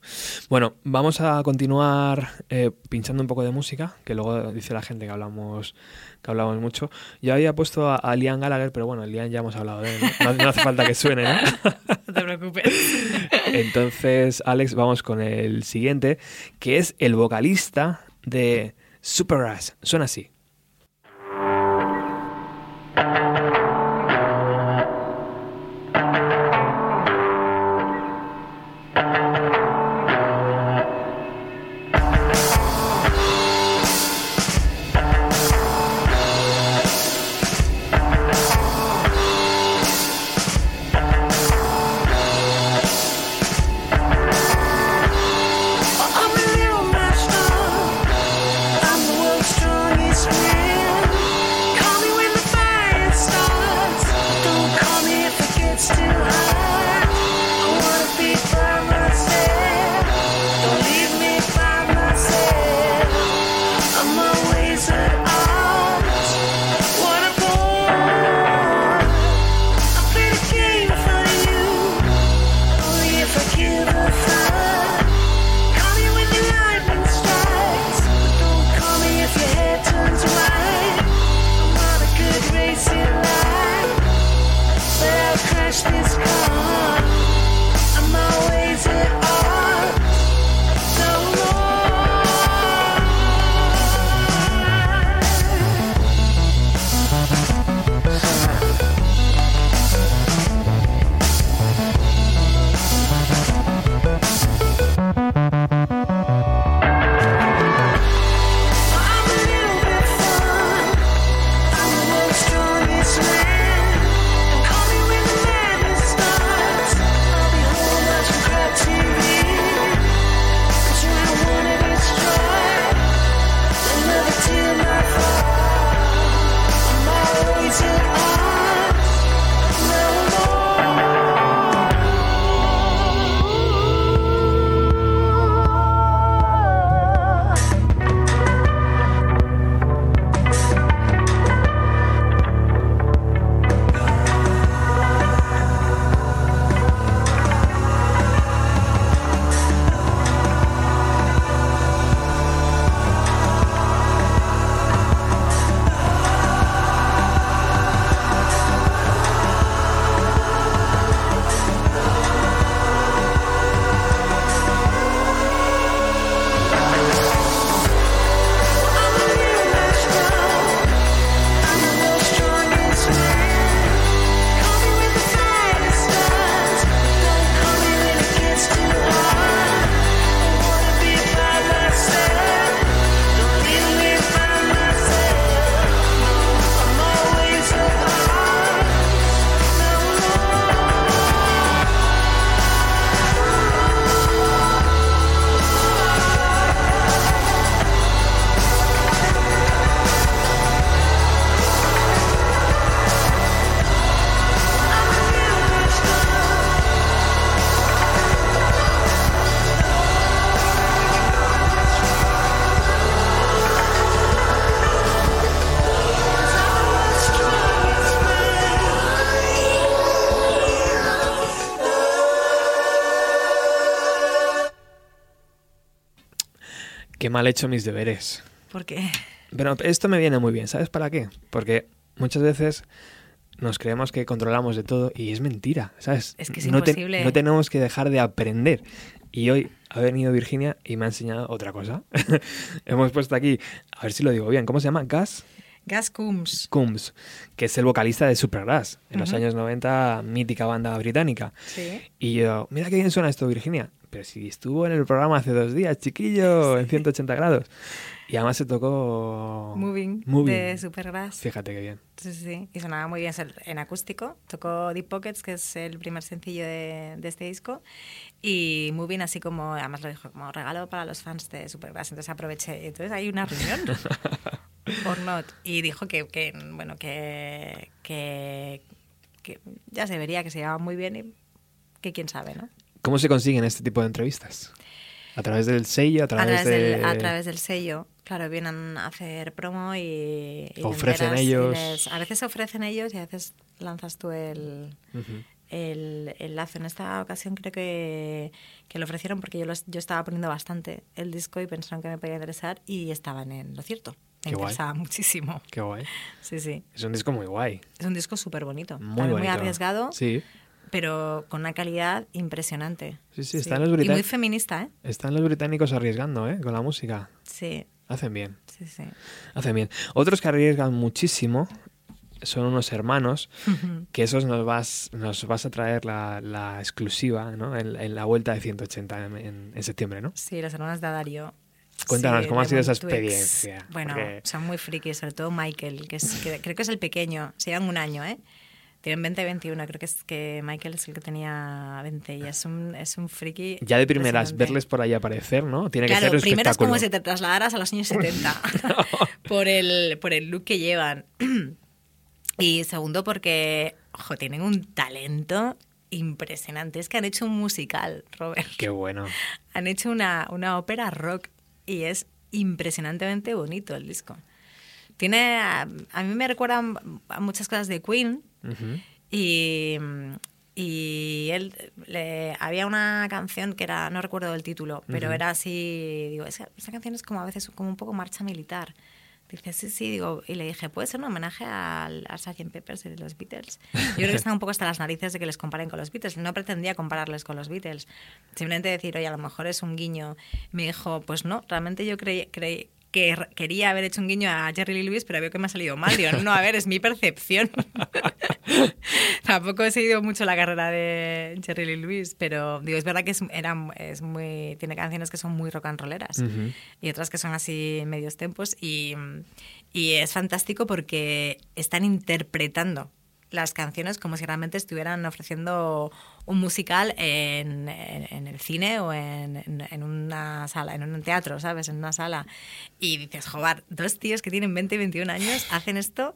B: Bueno, vamos a continuar eh, pinchando un poco de música, que luego dice la gente que hablamos, que hablamos mucho. Yo había puesto a, a Liam Gallagher, pero bueno, Liam ya hemos hablado de él. No, no hace falta que suene, ¿no?
C: No te preocupes.
B: Entonces, Alex, vamos con el siguiente, que es el vocalista de Supergrass. Suena así. Mal he hecho mis deberes.
C: Porque
B: Pero esto me viene muy bien, ¿sabes para qué? Porque muchas veces nos creemos que controlamos de todo y es mentira, ¿sabes?
C: Es que es
B: no, te-
C: imposible.
B: no tenemos que dejar de aprender. Y hoy ha venido Virginia y me ha enseñado otra cosa. Hemos puesto aquí, a ver si lo digo bien, ¿cómo se llama? Gas
C: Gas Coombs.
B: Coombs, que es el vocalista de Supergrass, en los años 90, mítica banda británica.
C: Sí.
B: Y yo, mira qué bien suena esto, Virginia. Pero si estuvo en el programa hace dos días, chiquillo, en 180 grados. Y además se tocó...
C: Moving,
B: Moving.
C: de Supergrass.
B: Fíjate qué bien.
C: Sí, sí, sí. Y sonaba muy bien en acústico. Tocó Deep Pockets, que es el primer sencillo de, de este disco. Y Moving, así como, además lo dijo, como regalo para los fans de Supergrass. Entonces aproveché. Entonces hay una reunión. Or not. Y dijo que, que, bueno, que, que, que ya se vería que se llevaba muy bien y que quién sabe, ¿no?
B: ¿Cómo se consiguen este tipo de entrevistas? ¿A través del sello? ¿A
C: A
B: través,
C: través,
B: de...?
C: del, a través del sello. Claro, vienen a hacer promo y... y
B: Ofrecen
C: enteras y
B: ellos.
C: les- a veces ofrecen ellos y a veces lanzas tú el,
B: Ujú.
C: el, el lazo. En esta ocasión creo que, que lo ofrecieron porque yo, los- yo estaba poniendo bastante el disco y pensaron que me podía interesar y estaban en lo cierto. Me
B: Qué guay.
C: interesaba muchísimo.
B: Qué guay.
C: Sí, sí.
B: Es un disco muy guay.
C: Es un disco súper bonito.
B: Muy
C: También muy
B: bonito.
C: arriesgado,
B: Sí.
C: Pero con una calidad impresionante.
B: Sí, sí, están los
C: Y
B: brita-
C: muy feminista, ¿eh?
B: Están los británicos arriesgando, ¿eh? Con la música.
C: Sí,
B: Hacen bien.
C: sí, sí.
B: Hacen bien. Otros que arriesgan muchísimo son unos hermanos que esos nos vas, nos vas a traer la, la exclusiva ¿no? en, en la vuelta de 180 en, en- en septiembre, ¿no?
C: Sí, las hermanas de Dario.
B: Cuéntanos,
C: Sí,
B: ¿cómo ha sido esa experiencia?
C: Bueno,
B: Porque-
C: son muy frikis, sobre todo Michael, que, es, que creo que es el pequeño. Se llevan un año, ¿eh? Tienen 20 y 21. Creo que es que Michael es el que tenía 20 y es un, es un friki.
B: Ya de primeras, verles por ahí aparecer, ¿no? Tiene que ser un
C: primero es como si te trasladaras a los años 70 por, el, por el look que llevan. y segundo, porque, ojo, tienen un talento impresionante. Es que han hecho un musical, Robert.
B: Qué bueno.
C: Han hecho una, una ópera rock y es impresionantemente bonito el disco. Tiene, a, a mí me recuerda a muchas cosas de Queen
B: Ujú.
C: y, y él le- había una canción que era, no recuerdo el título, pero
B: Ujú.
C: era así, digo, esa, esa canción es como a veces como un poco marcha militar. Dice, sí, sí, digo, y le dije, ¿puede ser un homenaje al, a Sgt. Peppers y de los Beatles? Yo creo que están un poco hasta las narices de que les comparen con los Beatles. No pretendía compararles con los Beatles. Simplemente decir, oye, a lo mejor es un guiño. Me dijo, pues no, realmente yo creí, creí que quería haber hecho un guiño a Jerry Lee Lewis, pero veo que me ha salido mal. Digo, no, a ver, es mi percepción. Tampoco he seguido mucho la carrera de Jerry Lee Lewis, pero digo, es verdad que es, era, es muy, tiene canciones que son muy rock and rolleras y otras que son así medios tempos y, y es fantástico porque están interpretando las canciones como si realmente estuvieran ofreciendo un musical en, en- el cine o en, en- en una sala, en un teatro, ¿sabes? En una sala. Y dices, joder, dos tíos que tienen 20 y 21 años hacen esto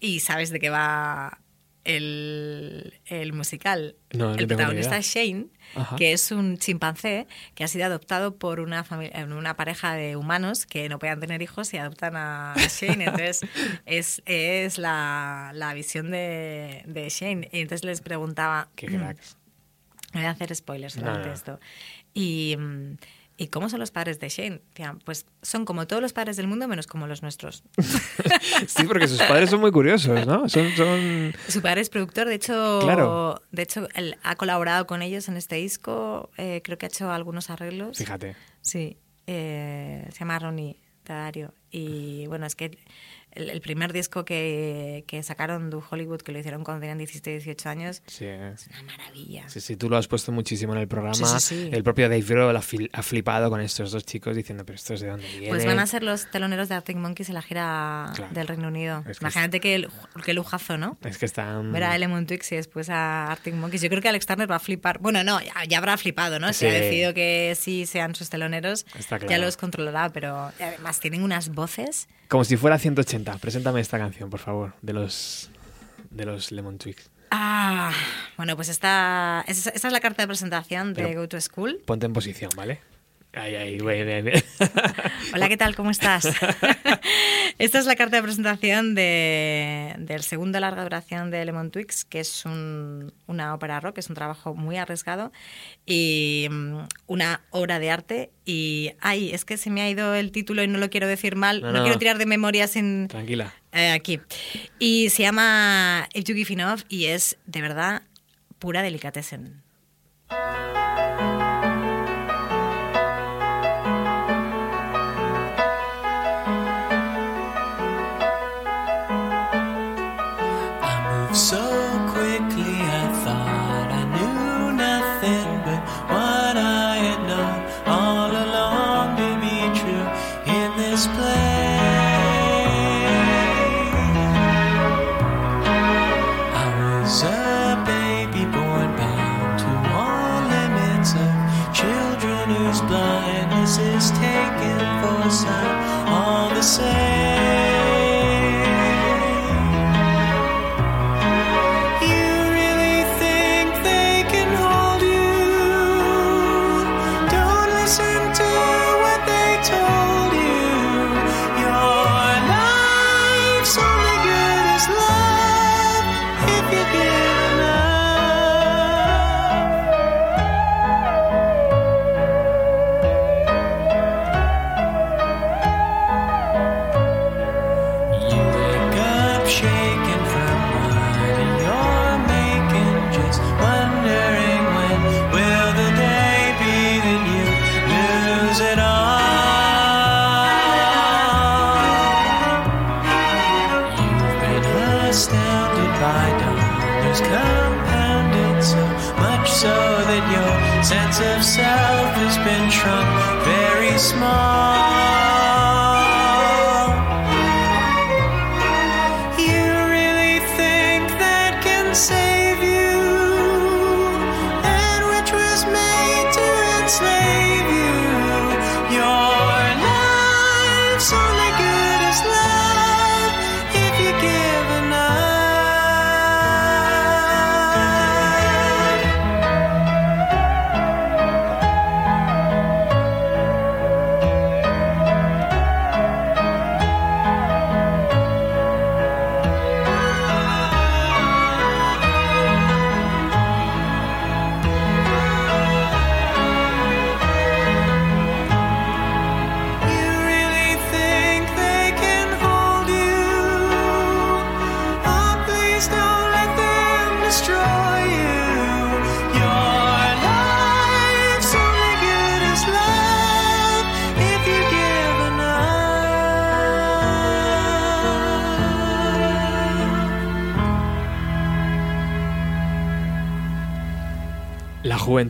C: y sabes de qué va el, el musical.
B: No,
C: el protagonista es Shane,
B: Ajá.
C: que es un chimpancé que ha sido adoptado por una, familia, una pareja de humanos que no podían tener hijos y adoptan a Shane. Entonces, es, es la, la visión de, de Shane. Y entonces les preguntaba...
B: Qué cracks.
C: No voy a hacer spoilers
B: No, no.
C: esto. Y, mm, ¿Y cómo son los padres de Shane? Pues son como todos los padres del mundo, menos como los nuestros.
B: Sí, porque sus padres son muy curiosos, ¿no? Son, son...
C: Su padre es productor, de hecho,
B: Claro.
C: de hecho él ha colaborado con ellos en este disco, eh, creo que ha hecho algunos arreglos.
B: Fíjate.
C: Sí, eh, se llama Ronnie Tadario. Y bueno, es que el, el primer disco que, que sacaron de Hollywood, que lo hicieron cuando tenían 17, 18 años,
B: Sí,
C: es una maravilla.
B: Sí, sí, tú lo has puesto muchísimo en el programa.
C: Sí, sí, sí.
B: El propio Dave Grohl ha, flipado con estos dos chicos diciendo, pero estos de dónde vienen.
C: Pues van a ser los teloneros de Arctic Monkeys en la gira
B: Claro.
C: del Reino Unido.
B: Es que
C: Imagínate qué, qué lujazo, ¿no?
B: Es que están...
C: Ver a Lemon Twix y después a Arctic Monkeys. Yo creo que Alex Turner va a flipar. Bueno, no, ya, ya habrá flipado, ¿no? Si ha decidido que sí sean sus teloneros,
B: Está
C: ya
B: claro.
C: los controlará, pero además tienen unas voces.
B: Como si fuera 180. Preséntame esta canción, por favor, de los, de los Lemon Twigs.
C: Ah, bueno, pues esta, esta es la carta de presentación de
B: Pero-
C: Go to School.
B: Ponte en posición, ¿vale? Ahí, güey, bien, bien.
C: Hola, ¿qué tal? ¿Cómo estás?
D: Esta es la carta de presentación de, del segundo larga duración de Lemon Twigs, que es un- una ópera rock, es un trabajo muy arriesgado y mm, una obra de arte. Y, ay, es que se me ha ido el título y no lo quiero decir mal,
B: No,
D: no,
B: no.
D: quiero tirar de memoria sin...
B: Tranquila.
D: Eh, aquí. Y se llama If You Give Enough y es de verdad pura delicatessen.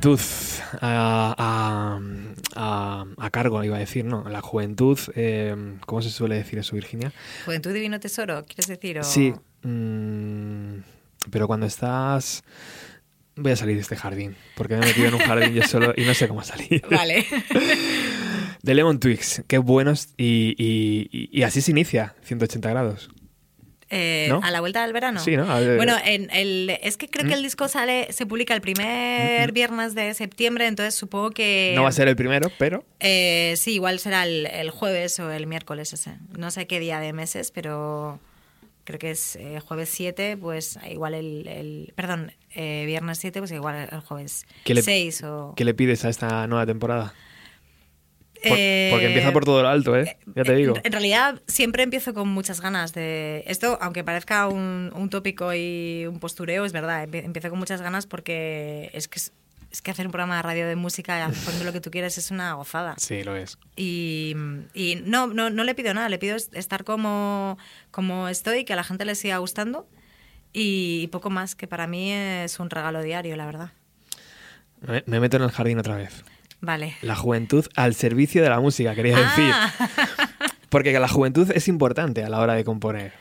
B: Juventud a, a- a- a cargo, iba a decir, ¿no? La juventud, eh, ¿cómo se suele decir eso, Virginia?
D: Juventud Divino Tesoro, ¿quieres decir? O-
B: Sí, mm, pero cuando estás... Voy a salir de este jardín, porque me he metido en un jardín yo solo y no sé cómo salir.
D: Vale.
B: De Lemon Twigs, qué buenos. Y, y- y- y así se inicia, 180 grados.
D: Eh,
B: ¿No?
D: A la vuelta del verano.
B: Sí, ¿no? Ver.
D: Bueno, en el, es que creo que el disco sale, se publica el primer viernes de septiembre, entonces supongo que.
B: No va a ser el primero, pero
D: Eh, sí, igual será el, el jueves o el miércoles ese. No sé qué día de meses, pero creo que es eh, jueves 7, pues igual el... el- perdón, eh, viernes 7, pues igual el jueves
B: ¿Qué le-
D: 6 o...
B: ¿qué le pides a esta nueva temporada? Por-
D: Eh,
B: porque empieza por todo lo alto, ¿eh? Ya te digo.
D: En, en realidad siempre empiezo con muchas ganas de esto, aunque parezca un, un tópico y un postureo, es verdad, empie- empiezo con muchas ganas porque es que, es, es que hacer un programa de radio de música, poniendo lo que tú quieras, es una gozada.
B: Sí, lo es.
D: Y, y no, no, no le pido nada, le pido est- estar como, como estoy, que a la gente le siga gustando y poco más, que para mí es un regalo diario, la verdad.
B: Me meto en el jardín otra vez.
D: Vale.
B: La juventud al servicio de la música, quería decir.
D: Ah,
B: Porque la juventud es importante a la hora de componer.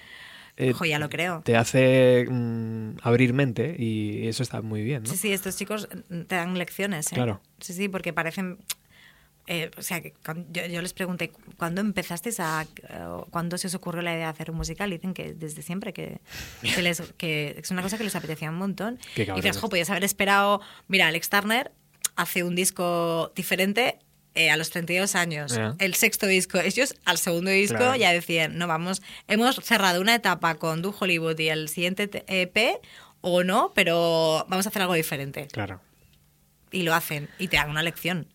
B: Eh,
D: ojo, ya lo creo.
B: te hace mm, abrir mente y eso está muy bien, ¿no?
D: Sí, sí, estos chicos te dan lecciones. ¿eh?
B: Claro.
D: Sí, sí, porque parecen. eh, o sea, que yo, yo les pregunté, ¿cuándo empezasteis a. ¿Cuándo se os ocurrió la idea de hacer un musical? Y dicen que desde siempre, que, que, les- que es una cosa que les apetecía un montón.
B: Qué
D: y dices, jo, podías haber esperado. Mira, Alex Turner hace un disco diferente
C: eh, a los 32 años, el sexto disco. Ellos al segundo disco
B: Claro.
C: ya decían, no, vamos, hemos cerrado una etapa con Du Hollywood y el siguiente te- EP, o no, pero vamos a hacer algo diferente.
B: Claro.
C: Y lo hacen, y te dan una lección.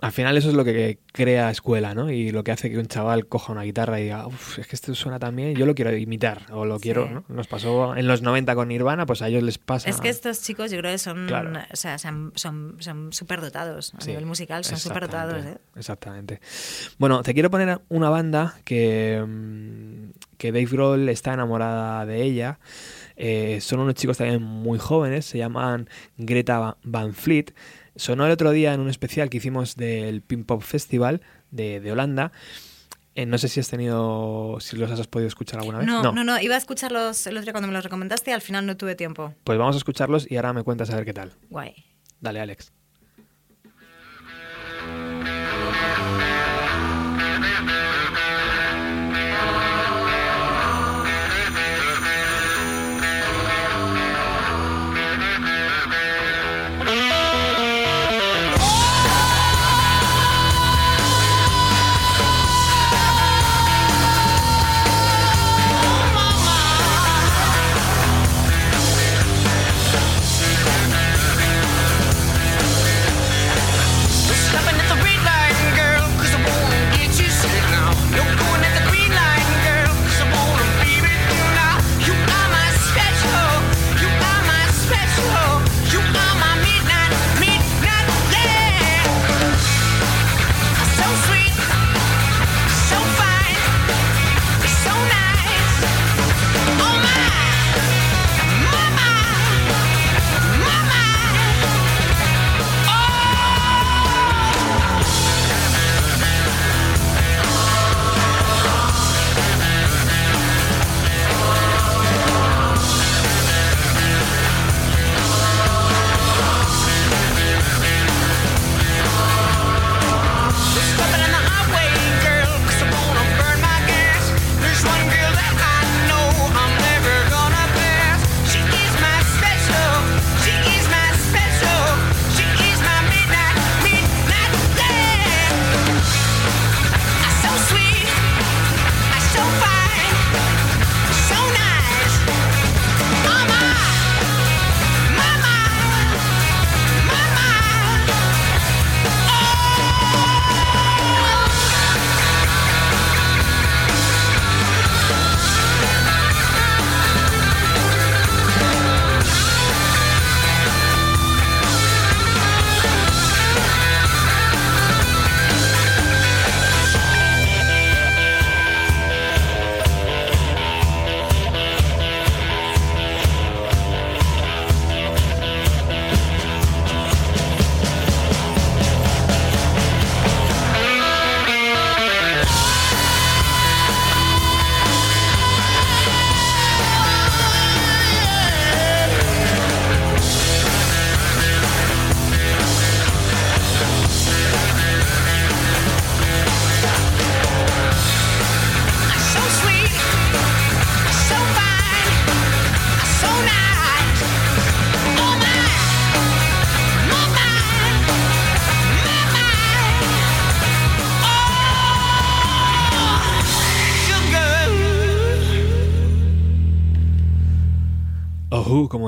B: Al final eso es lo que crea escuela, ¿no? Y lo que hace que un chaval coja una guitarra y diga, uff, es que esto suena tan bien, yo lo quiero imitar, o lo quiero, ¿no? Nos pasó en los 90 con Nirvana, pues a ellos les pasa.
C: Es que estos chicos yo creo que son,
B: Claro.
C: o sea, son, son, son súper dotados. A
B: Sí,
C: nivel musical son súper dotados. ¿eh?
B: Exactamente. Bueno, te quiero poner una banda que, mm, que Dave Grohl está enamorada de ella. Eh, son unos chicos también muy jóvenes, se llaman Greta Van Fleet. Sonó el otro día en un especial que hicimos del Pink Pop Festival de, de Holanda. Eh, no sé si has tenido, si los has podido escuchar alguna vez.
C: No, no, no, iba a escucharlos el otro día cuando me los recomendaste y al final no tuve tiempo.
B: Pues vamos a escucharlos y ahora me cuentas a ver qué tal.
C: Guay.
B: Dale, Alex.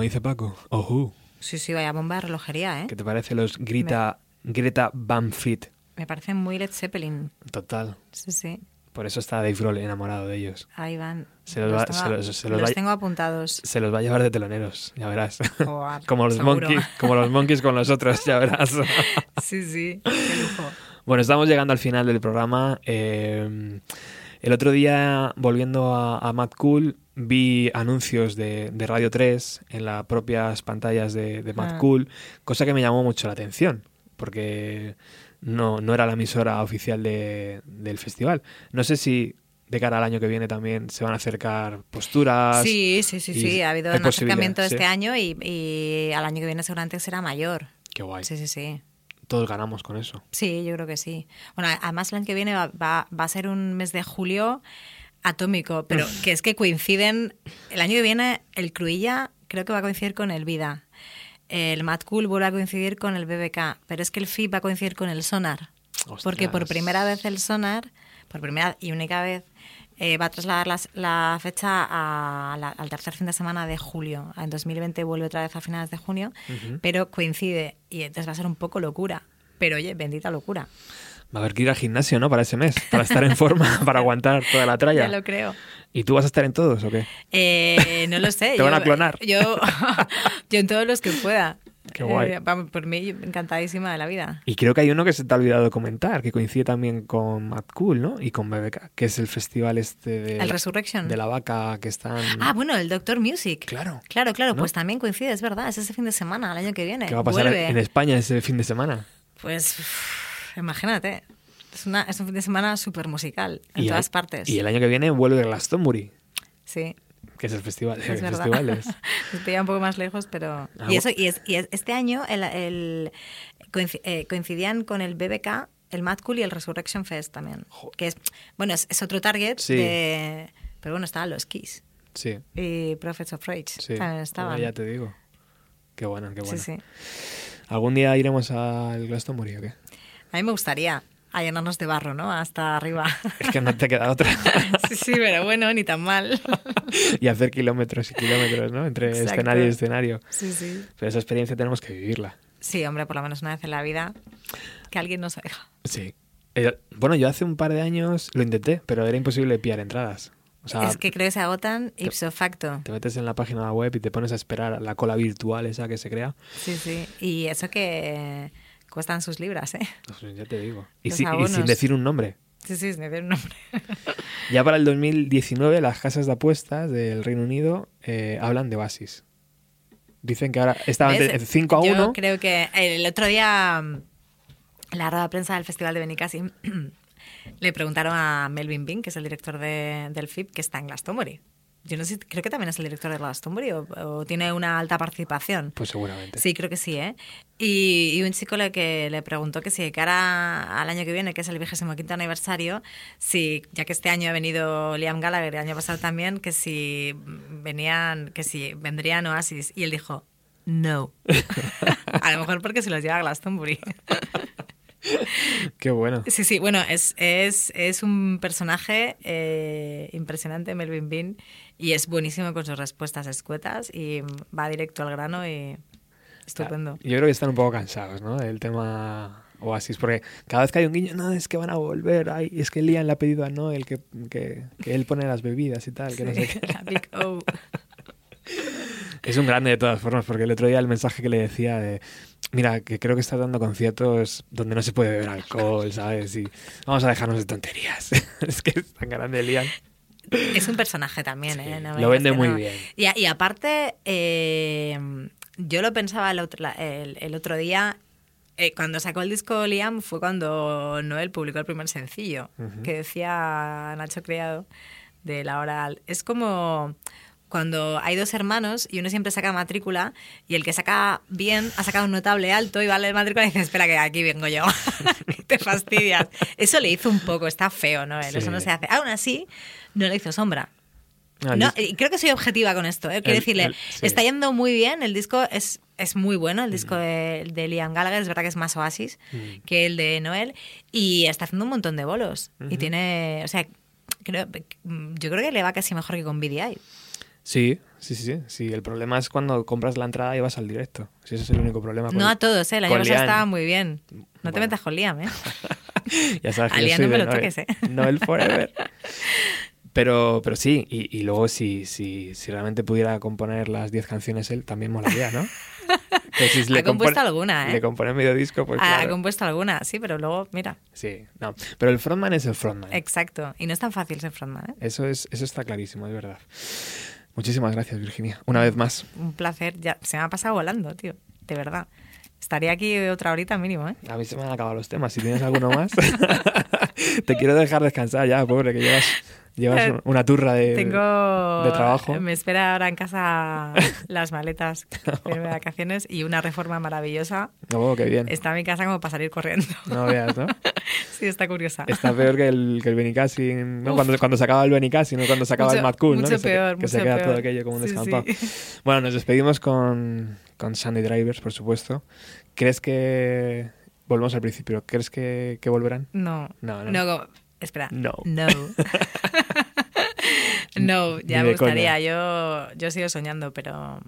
B: Como dice Paco. Ojú.
C: Sí, sí, vaya bomba de relojería, ¿eh?
B: ¿Qué te parece los Greta, Greta Van Fleet?
C: Me parece muy Led Zeppelin.
B: Total.
C: Sí, sí.
B: Por eso está Dave Grohl enamorado de ellos.
C: Ahí van.
B: Se los va-
C: tengo,
B: se los- se los
C: los
B: va-
C: tengo apuntados.
B: Se los va a llevar de teloneros, ya verás. Como, los
C: seguro.
B: monkeys, como los monkeys con los otros, ya verás.
C: Sí, sí. Qué lujo.
B: bueno, estamos llegando al final del programa. Eh, el otro día, volviendo a, a Mad Cool, vi anuncios de, de Radio 3 en las propias pantallas de, de Mad
C: Ah.
B: Cool, cosa que me llamó mucho la atención, porque no, no era la emisora oficial de- del festival. No sé si de cara al año que viene también se van a acercar posturas.
C: Sí, sí, sí, sí. Ha habido un acercamiento este
B: sí.
C: año y, y al año que viene seguramente será mayor.
B: Qué guay.
C: Sí, sí, sí.
B: Todos ganamos con eso.
C: Sí, yo creo que sí. Bueno, además el año que viene va, va- va a ser un mes de julio atómico, pero que es que coinciden. El año que viene el Cruilla creo que va a coincidir con el Vida. El Mad Cool vuelve a coincidir con el BBK, pero es que el FIP va a coincidir con el Sonar. Porque por primera vez el Sonar, por primera y única vez, eh, va a trasladar las- la fecha a la- al tercer fin de semana de julio. En 2020 vuelve otra vez a finales de junio, pero coincide y entonces va a ser un poco locura. Pero oye, bendita locura.
B: Va a haber que ir al gimnasio, ¿no? Para ese mes, para estar en forma, para aguantar toda la tralla.
C: Ya lo creo.
B: ¿Y tú vas a estar en todos o qué?
C: Eh, no lo sé.
B: Te van a clonar.
C: Yo, yo en todos los que pueda.
B: Qué guay.
C: Eh, por mí, encantadísima de la vida.
B: Y creo que hay uno que se te ha olvidado comentar, que coincide también con Mad Cool, ¿no? Y con BBK, que es el festival este de,
C: ¿El Resurrection?
B: de la vaca que están...
C: Ah, bueno, el Doctor Music.
B: Claro.
C: Claro, claro,
B: ¿No?
C: pues también coincide, es verdad, es ese fin de semana, el año que viene.
B: que va a pasar
C: Vuelve.
B: en España ese fin de semana.
C: Pues uf, imagínate. Es, una, es un fin de semana súper musical, en
B: y
C: todas
B: el,
C: partes.
B: Y el año que viene vuelve Glastonbury,
C: Sí,
B: que es el festival de festivales.
C: Pilla un poco más lejos, pero...
B: Ah,
C: y, eso, y, es- y es- este año el, eh, coincidían con el BBK, el Mad Cool y el Resurrection Fest también.
B: Jo.
C: Que es, bueno, es, es otro target
B: Sí.
C: de... Pero bueno, estaban los Kiss
B: Sí,
C: y Prophets of Rage.
B: sí.
C: También estaban.
B: Ya te digo. Qué bueno, qué bueno.
C: Sí, sí.
B: ¿Algún día iremos al Glastonbury o qué?
C: A mí me gustaría a llenarnos de barro, ¿no? Hasta arriba.
B: Es que no te queda otra.
C: sí, sí, pero bueno, ni tan mal.
B: y hacer kilómetros y kilómetros, ¿no? Entre
C: Exacto.
B: escenario y escenario.
C: sí, sí.
B: Pero esa experiencia tenemos que vivirla.
C: Sí, hombre, por lo menos una vez en la vida que alguien nos oiga.
B: Sí. Eh, bueno, yo hace un par de años lo intenté, pero era imposible pillar entradas. O sea,
C: es que creo que se agotan ipso facto.
B: te metes en la página web y te pones a esperar a la cola virtual esa que se crea.
C: Sí, sí. Y eso que cuestan sus libras, ¿eh?
B: Pues ya te digo. Y, si- sin decir un nombre.
C: Sí, sí, me dio un nombre.
B: Ya para el 2019 las casas de apuestas del Reino Unido eh, hablan de Oasis. Dicen que ahora estaban
C: ¿Ves?
B: de 5 a 1.
C: Yo creo que el otro día, mm, en la rueda de prensa del Festival de Benicassim, le preguntaron a Melvin Bing, que es el director de- del FIP, que está en Glastonbury. Yo no sé, creo que también es el director de Glastonbury o, o tiene una alta participación.
B: Pues seguramente.
C: Sí, creo que sí, ¿eh? Y, y un chico le, que le preguntó que si de cara al año que viene, que es el vigésimo quinto aniversario, si, ya que este año ha venido Liam Gallagher, el año pasado también, que si venían, que si vendrían Oasis. Y él dijo, no. a lo mejor porque se los lleva a Glastonbury.
B: Qué bueno.
C: Sí, sí, bueno, es, es, es un personaje eh, impresionante, Melvin Bean, y es buenísimo con sus respuestas escuetas y va directo al grano y estupendo.
B: Yo creo que están un poco cansados, ¿no? Del tema Oasis, porque cada vez que hay un guiño, no, es que van a volver, ay, es que Liam le ha pedido a Noel que, que, que él pone las bebidas y tal, que no sé
C: Sí,
B: qué.
C: la Big O.
B: Es un grande de todas formas, porque el otro día el mensaje que le decía de, mira, que creo que estás dando conciertos donde no se puede beber alcohol, ¿sabes? Y vamos a dejarnos de tonterías. es que es tan grande Liam.
C: Es un personaje también,
B: Sí,
C: ¿eh? No
B: lo vende muy
C: no.
B: bien.
C: Y, aparte, eh, yo lo pensaba el otro, el, el otro día. eh, cuando sacó el disco Liam fue cuando Noel publicó el primer sencillo, que decía Nacho Criado de la hora. Es como cuando hay dos hermanos y uno siempre saca matrícula y el que saca bien ha sacado un notable alto y va a leer matrícula y dice, espera que aquí vengo yo. Te fastidias. Eso le hizo un poco, está feo, ¿no?
B: Sí.
C: Eso no se hace. Aún así, no le hizo sombra.
B: Ah,
C: No, y creo que soy objetiva con esto. ¿eh? Quiero
B: El-
C: decirle,
B: el- sí.
C: está yendo muy bien. El disco es, es muy bueno, el disco de, de Liam Gallagher. Es verdad que es más Oasis
B: Mm.
C: que el de Noel. Y está haciendo un montón de bolos. Y tiene. O sea, creo, yo creo que le va casi mejor que con BDI.
B: Sí, sí, sí, sí. El problema es cuando compras la entrada y vas al directo. Si ese es el único problema.
C: No a todos, ¿eh? Pasado
B: Liam.
C: estaba muy bien. No te metas con Liam, ¿eh?
B: ya sabes que
C: A Liam no me lo toques, ¿eh?
B: Noel Forever. Pero, pero sí, y, y luego si, si, si realmente pudiera componer las 10 canciones él, también molaría, ¿no? Que si
C: Ha compuesto alguna, ¿eh?
B: Le compone medio disco, pues
C: ha, ha
B: claro.
C: compuesto alguna, sí, pero luego, mira.
B: Sí, no. Pero el frontman es el frontman.
C: Exacto. Y no es tan fácil ser frontman, ¿eh?
B: Eso, es, eso está clarísimo, es verdad. Muchísimas gracias, Virginia. Una vez más.
C: Un placer. Ya, se me ha pasado volando, tío. De verdad. Estaría aquí otra horita mínimo, ¿eh?
B: A mí se me han acabado los temas. Si tienes alguno más, te quiero dejar descansar ya, pobre, que llevas, llevas
C: Eh,
B: un- una turra de,
C: Tengo.
B: de trabajo.
C: Me espera ahora en casa las maletas de vacaciones y una reforma maravillosa.
B: Oh, qué bien.
C: Está en mi casa como para salir corriendo.
B: No veas, ¿no?
C: sí, está curiosa.
B: Está peor que el, que el Benicassim, ¿no?
C: Uf.
B: Cuando, cuando se acaba el Benicassim, no cuando se acaba el Mad Cool, ¿no?
C: mucho
B: Que se-
C: peor,
B: que se, queda
C: peor.
B: todo aquello como un
C: Sí,
B: descampado.
C: sí.
B: Bueno, nos despedimos con, con Sandy Drivers, por supuesto. ¿Crees que volvemos al principio. ¿Crees que, que volverán?
C: No.
B: No, no.
C: como- espera.
B: No.
C: No. no, ya me
B: coña.
C: gustaría. Yo, yo sigo soñando, pero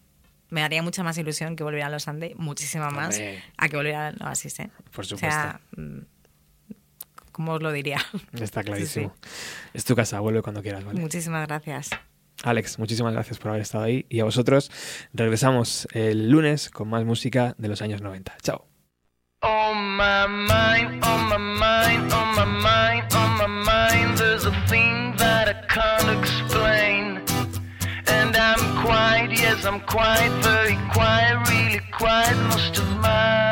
C: me haría mucha más ilusión que volvieran los Sunday, muchísima más,
B: Hombre.
C: a que volvieran los Oasis, ¿eh?
B: Por
C: O
B: supuesto.
C: sea, mm, ¿cómo os lo diría?
B: Está clarísimo. Es tu casa, vuelve cuando quieras, ¿vale?
C: Muchísimas gracias.
B: Alex, muchísimas gracias por haber estado ahí. Y a vosotros, regresamos el lunes con más música de los años 90. Chao.
A: On my mind, on my mind, on my mind, on my mind, there's a thing that I can't explain. And I'm quiet, yes, I'm quiet, very quiet, really quiet most of my